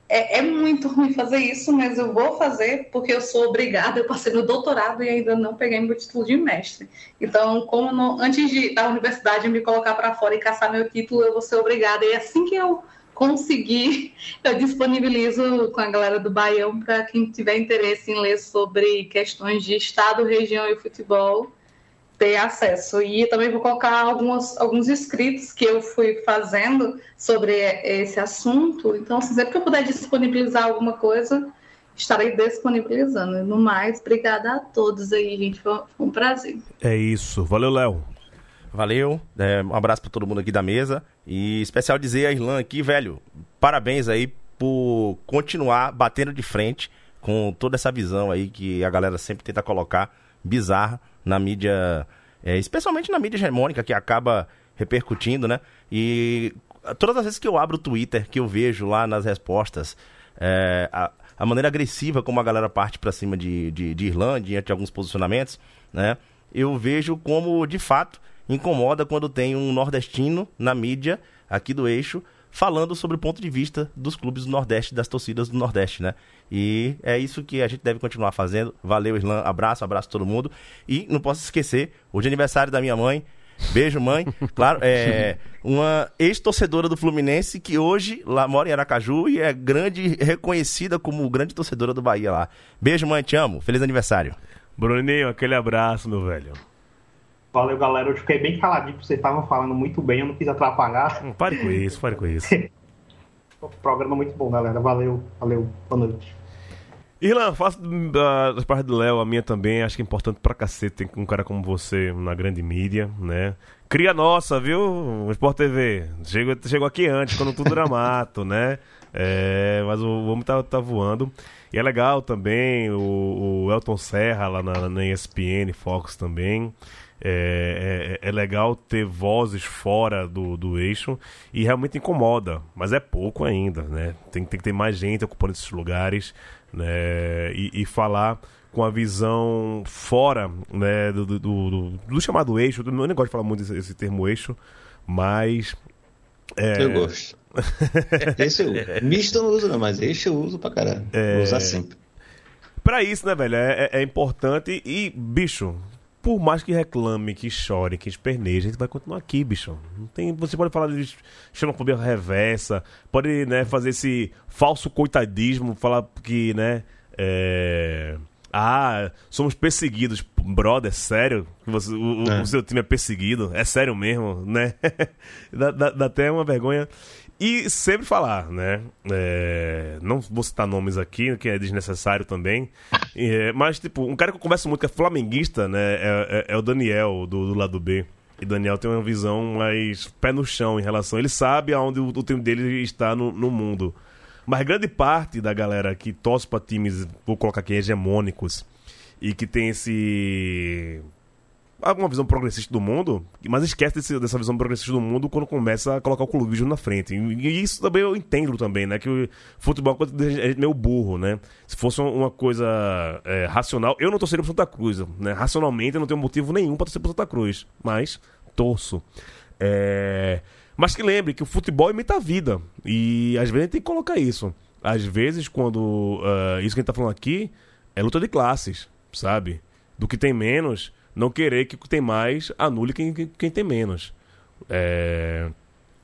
é, é muito ruim fazer isso, mas eu vou fazer porque eu sou obrigada. Eu passei no doutorado e ainda não peguei meu título de mestre. Então, como não- antes de da universidade me colocar para fora e caçar meu título, eu vou ser obrigada. E assim que eu conseguir, eu disponibilizo com a galera do Baião para quem tiver interesse em ler sobre questões de estado, região e futebol ter acesso. E também vou colocar algumas, alguns escritos que eu fui fazendo sobre esse assunto. Então, se sempre que eu puder disponibilizar alguma coisa, estarei disponibilizando. No mais, obrigada a todos aí, gente. Foi um prazer. É isso. Valeu, Léo. Valeu, é, um abraço pra todo mundo aqui da mesa. E especial dizer a Irlan aqui, velho, parabéns aí por continuar batendo de frente com toda essa visão aí que a galera sempre tenta colocar bizarra na mídia, é, especialmente na mídia hegemônica que acaba repercutindo, né? E todas as vezes que eu abro o Twitter, que eu vejo lá nas respostas, é, a, a maneira agressiva como a galera parte pra cima de, de, de Irlanda, diante de alguns posicionamentos, né? Eu vejo como, de fato, incomoda quando tem um nordestino na mídia aqui do eixo falando sobre o ponto de vista dos clubes do Nordeste, das torcidas do Nordeste, né? E é isso que a gente deve continuar fazendo. Valeu, Irlan. Abraço, abraço a todo mundo. E não posso esquecer, hoje é aniversário da minha mãe. Beijo, mãe. [LAUGHS] Claro, é uma ex-torcedora do Fluminense que hoje lá mora em Aracaju e é grande, reconhecida como grande torcedora do Bahia lá. Beijo, mãe, te amo. Feliz aniversário. Bruninho, aquele abraço, meu velho. Valeu, galera. Eu fiquei bem caladinho, porque vocês estavam falando muito bem, eu não quis atrapalhar. Hum, Pare com isso, pare com isso. [LAUGHS] Programa muito bom, galera. Valeu, valeu. Boa noite. Irlan, faço da, das partes do Léo, a minha também. Acho que é importante pra cacete ter um cara como você na grande mídia, né? Cria nossa, viu? Sport TV. Chegou, chegou aqui antes, quando tudo era mato, [LAUGHS] né? É, mas o homem tá, tá voando. E é legal também o, o Elton Serra lá na, na ESPN, Fox também. É, é, é legal ter vozes fora do, do eixo e realmente incomoda, mas é pouco ainda, né? Tem, tem que ter mais gente ocupando esses lugares né? e, e falar com a visão fora né? do, do, do, do chamado eixo. Eu não gosto de falar muito esse, esse termo eixo, mas. é, Eu gosto. [LAUGHS] Esse eu uso. Misto eu não uso, não, mas esse eu uso pra caralho. Vou usar sempre. Pra isso, né, velho? É, é- é importante e, bicho, por mais que reclame, que chore, que esperneje, a gente vai continuar aqui, bicho. Não tem, você pode falar de xenofobia reversa, pode, né, fazer esse falso coitadismo, falar que, né, é... Ah, somos perseguidos. Brother, sério? Que você, o, o- É. o seu time é perseguido? É sério mesmo, né? [LAUGHS] dá, dá- dá até uma vergonha. E sempre falar, né? É, não vou citar nomes aqui, que é desnecessário também. [LAUGHS] É, mas, tipo, um cara que eu converso muito, que é flamenguista, né? É, é- é o Daniel, do, do lado B. E Daniel tem uma visão mais pé no chão em relação. Ele sabe aonde o, o time dele está no, no mundo. Mas grande parte da galera que torce pra times, vou colocar aqui, hegemônicos, e que tem esse alguma visão progressista do mundo, mas esquece desse- dessa visão progressista do mundo quando começa a colocar o clubismo na frente. E, isso também eu entendo também, né? Que o futebol é uma gente meio burro, né? Se fosse uma coisa é, racional, eu não torceria pro Santa Cruz, né? Racionalmente eu não tenho motivo nenhum pra torcer pro Santa Cruz, mas torço. É, Mas que lembre que o futebol imita a vida. E às vezes a gente tem que colocar isso. Às vezes, quando. ah, isso que a gente tá falando aqui é luta de classes, sabe? Do que tem menos, não querer que tem mais anule quem, quem, tem menos. É,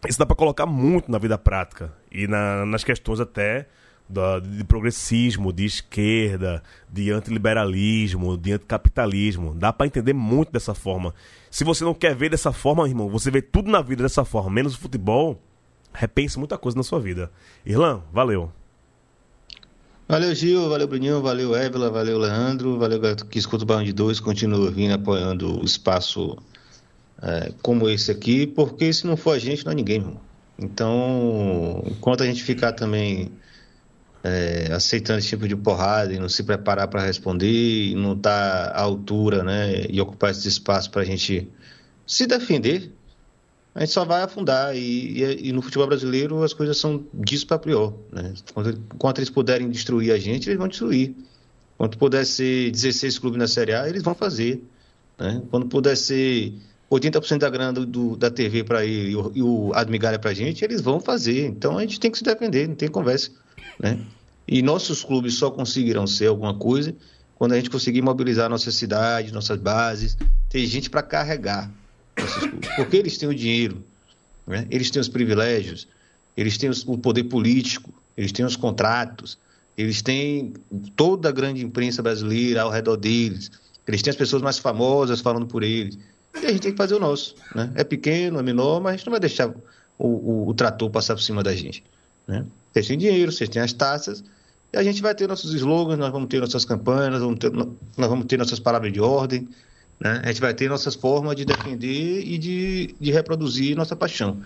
Isso dá pra colocar muito na vida prática. E na- nas questões até da, de progressismo, de esquerda, de antiliberalismo, de anticapitalismo. Dá para entender muito dessa forma. Se você não quer ver dessa forma, irmão, você vê tudo na vida dessa forma, menos o futebol, repense muita coisa na sua vida. Irlan, valeu. Valeu, Gil, valeu, Bruninho, valeu, Évila, valeu, Leandro, valeu, que escuta o Barão de Dois, continua vindo apoiando o espaço é, como esse aqui, porque se não for a gente, não é ninguém, irmão. Então, enquanto a gente ficar também é, aceitando esse tipo de porrada e não se preparar para responder, não estar tá à altura, né, e ocupar esse espaço para a gente se defender, a gente só vai afundar. E, e, e, no futebol brasileiro as coisas são disso para pior. Né? Eles puderem destruir a gente, eles vão destruir. Quando puder ser 16 clubes na Série A, eles vão fazer. Né? Quando puder ser 80% da grana do, da TV para ele e o, e o Admigalha para a gente, eles vão fazer. Então a gente tem que se defender, não tem conversa. Né? E nossos clubes só conseguirão ser alguma coisa quando a gente conseguir mobilizar nossa cidade, nossas bases, ter gente para carregar nossos clubes. Porque eles têm o dinheiro, né? eles têm os privilégios, eles têm o poder político, eles têm os contratos, eles têm toda a grande imprensa brasileira ao redor deles, eles têm as pessoas mais famosas falando por eles. E a gente tem que fazer o nosso. Né? É pequeno, é menor, mas a gente não vai deixar o, o, o trator passar por cima da gente. Né? Vocês têm dinheiro, vocês têm as taxas, e a gente vai ter nossos slogans, nós vamos ter nossas campanhas, nós vamos ter, nós vamos ter nossas palavras de ordem, né? a gente vai ter nossas formas de defender e de, de reproduzir nossa paixão.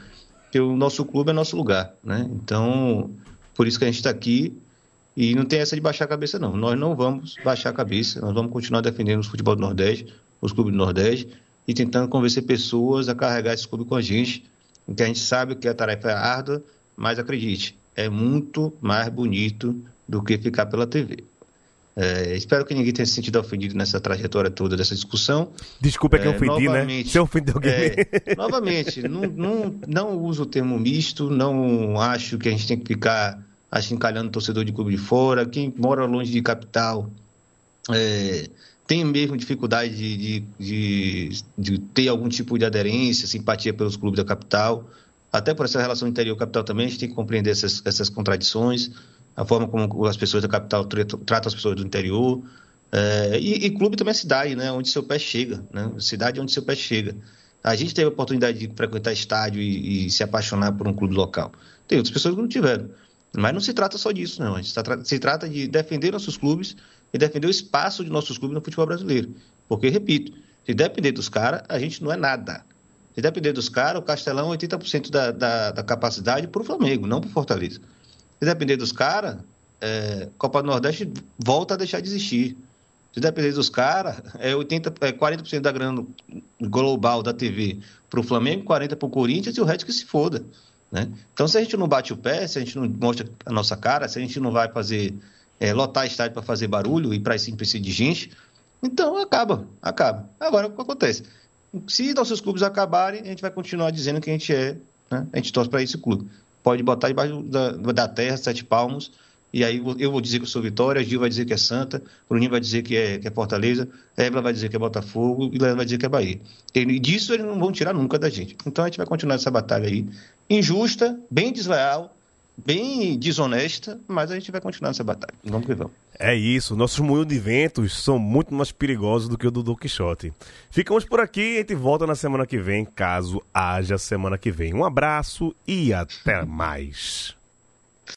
Porque o nosso clube é nosso lugar. Né? Então, por isso que a gente está aqui e não tem essa de baixar a cabeça, não. Nós não vamos baixar a cabeça, nós vamos continuar defendendo o futebol do Nordeste, os clubes do Nordeste, e tentando convencer pessoas a carregar esse clube com a gente, porque a gente sabe que a tarefa é árdua, mas acredite, é muito mais bonito do que ficar pela TV. É, espero que ninguém tenha se sentido ofendido nessa trajetória toda dessa discussão. Desculpa é que eu ofendi, né? Se eu ofendi alguém. É, novamente, não, não, não uso o termo misto, não acho que a gente tem que ficar achincalhando torcedor de clube de fora. Quem mora longe de capital é, tem mesmo dificuldade de, de, de, de, ter algum tipo de aderência, simpatia pelos clubes da capital. Até por essa relação interior-capital também, a gente tem que compreender essas, essas contradições, a forma como as pessoas da capital tratam as pessoas do interior. É, e, e, clube também é cidade, né? Onde seu pé chega, né? Cidade onde seu pé chega. A gente teve a oportunidade de frequentar estádio e, e se apaixonar por um clube local. Tem outras pessoas que não tiveram. Mas não se trata só disso, não. Se trata de defender nossos clubes e defender o espaço de nossos clubes no futebol brasileiro. Porque, repito, se depender dos caras, a gente não é nada. Se depender dos caras, o Castelão é 80% da, da, da capacidade para o Flamengo, não para o Fortaleza. Se depender dos caras, é, Copa do Nordeste volta a deixar de existir. Se depender dos caras, é, 80, é 40% da grana global da TV para o Flamengo, 40% para o Corinthians e o resto que se foda. Né? Então, se a gente não bate o pé, se a gente não mostra a nossa cara, se a gente não vai fazer é, lotar estádio para fazer barulho e para precisa de gente, então acaba, acaba. Agora, o que acontece? Se nossos clubes acabarem, a gente vai continuar dizendo que a gente é, né? a gente torce para esse clube. Pode botar debaixo da, da terra, sete palmos, e aí eu vou dizer que eu sou Vitória, Gil vai dizer que é Santa, Bruninho vai dizer que é, que é Fortaleza, Évila vai dizer que é Botafogo e Leandro vai dizer que é Bahia. E disso eles não vão tirar nunca da gente. Então a gente vai continuar essa batalha aí, injusta, bem desleal, bem desonesta, mas a gente vai continuar nessa batalha. Vamos que vamos. É isso, nossos moinhos de ventos são muito mais perigosos do que o do Don Quixote. Ficamos por aqui e a gente volta na semana que vem, caso haja semana que vem. Um abraço e até mais.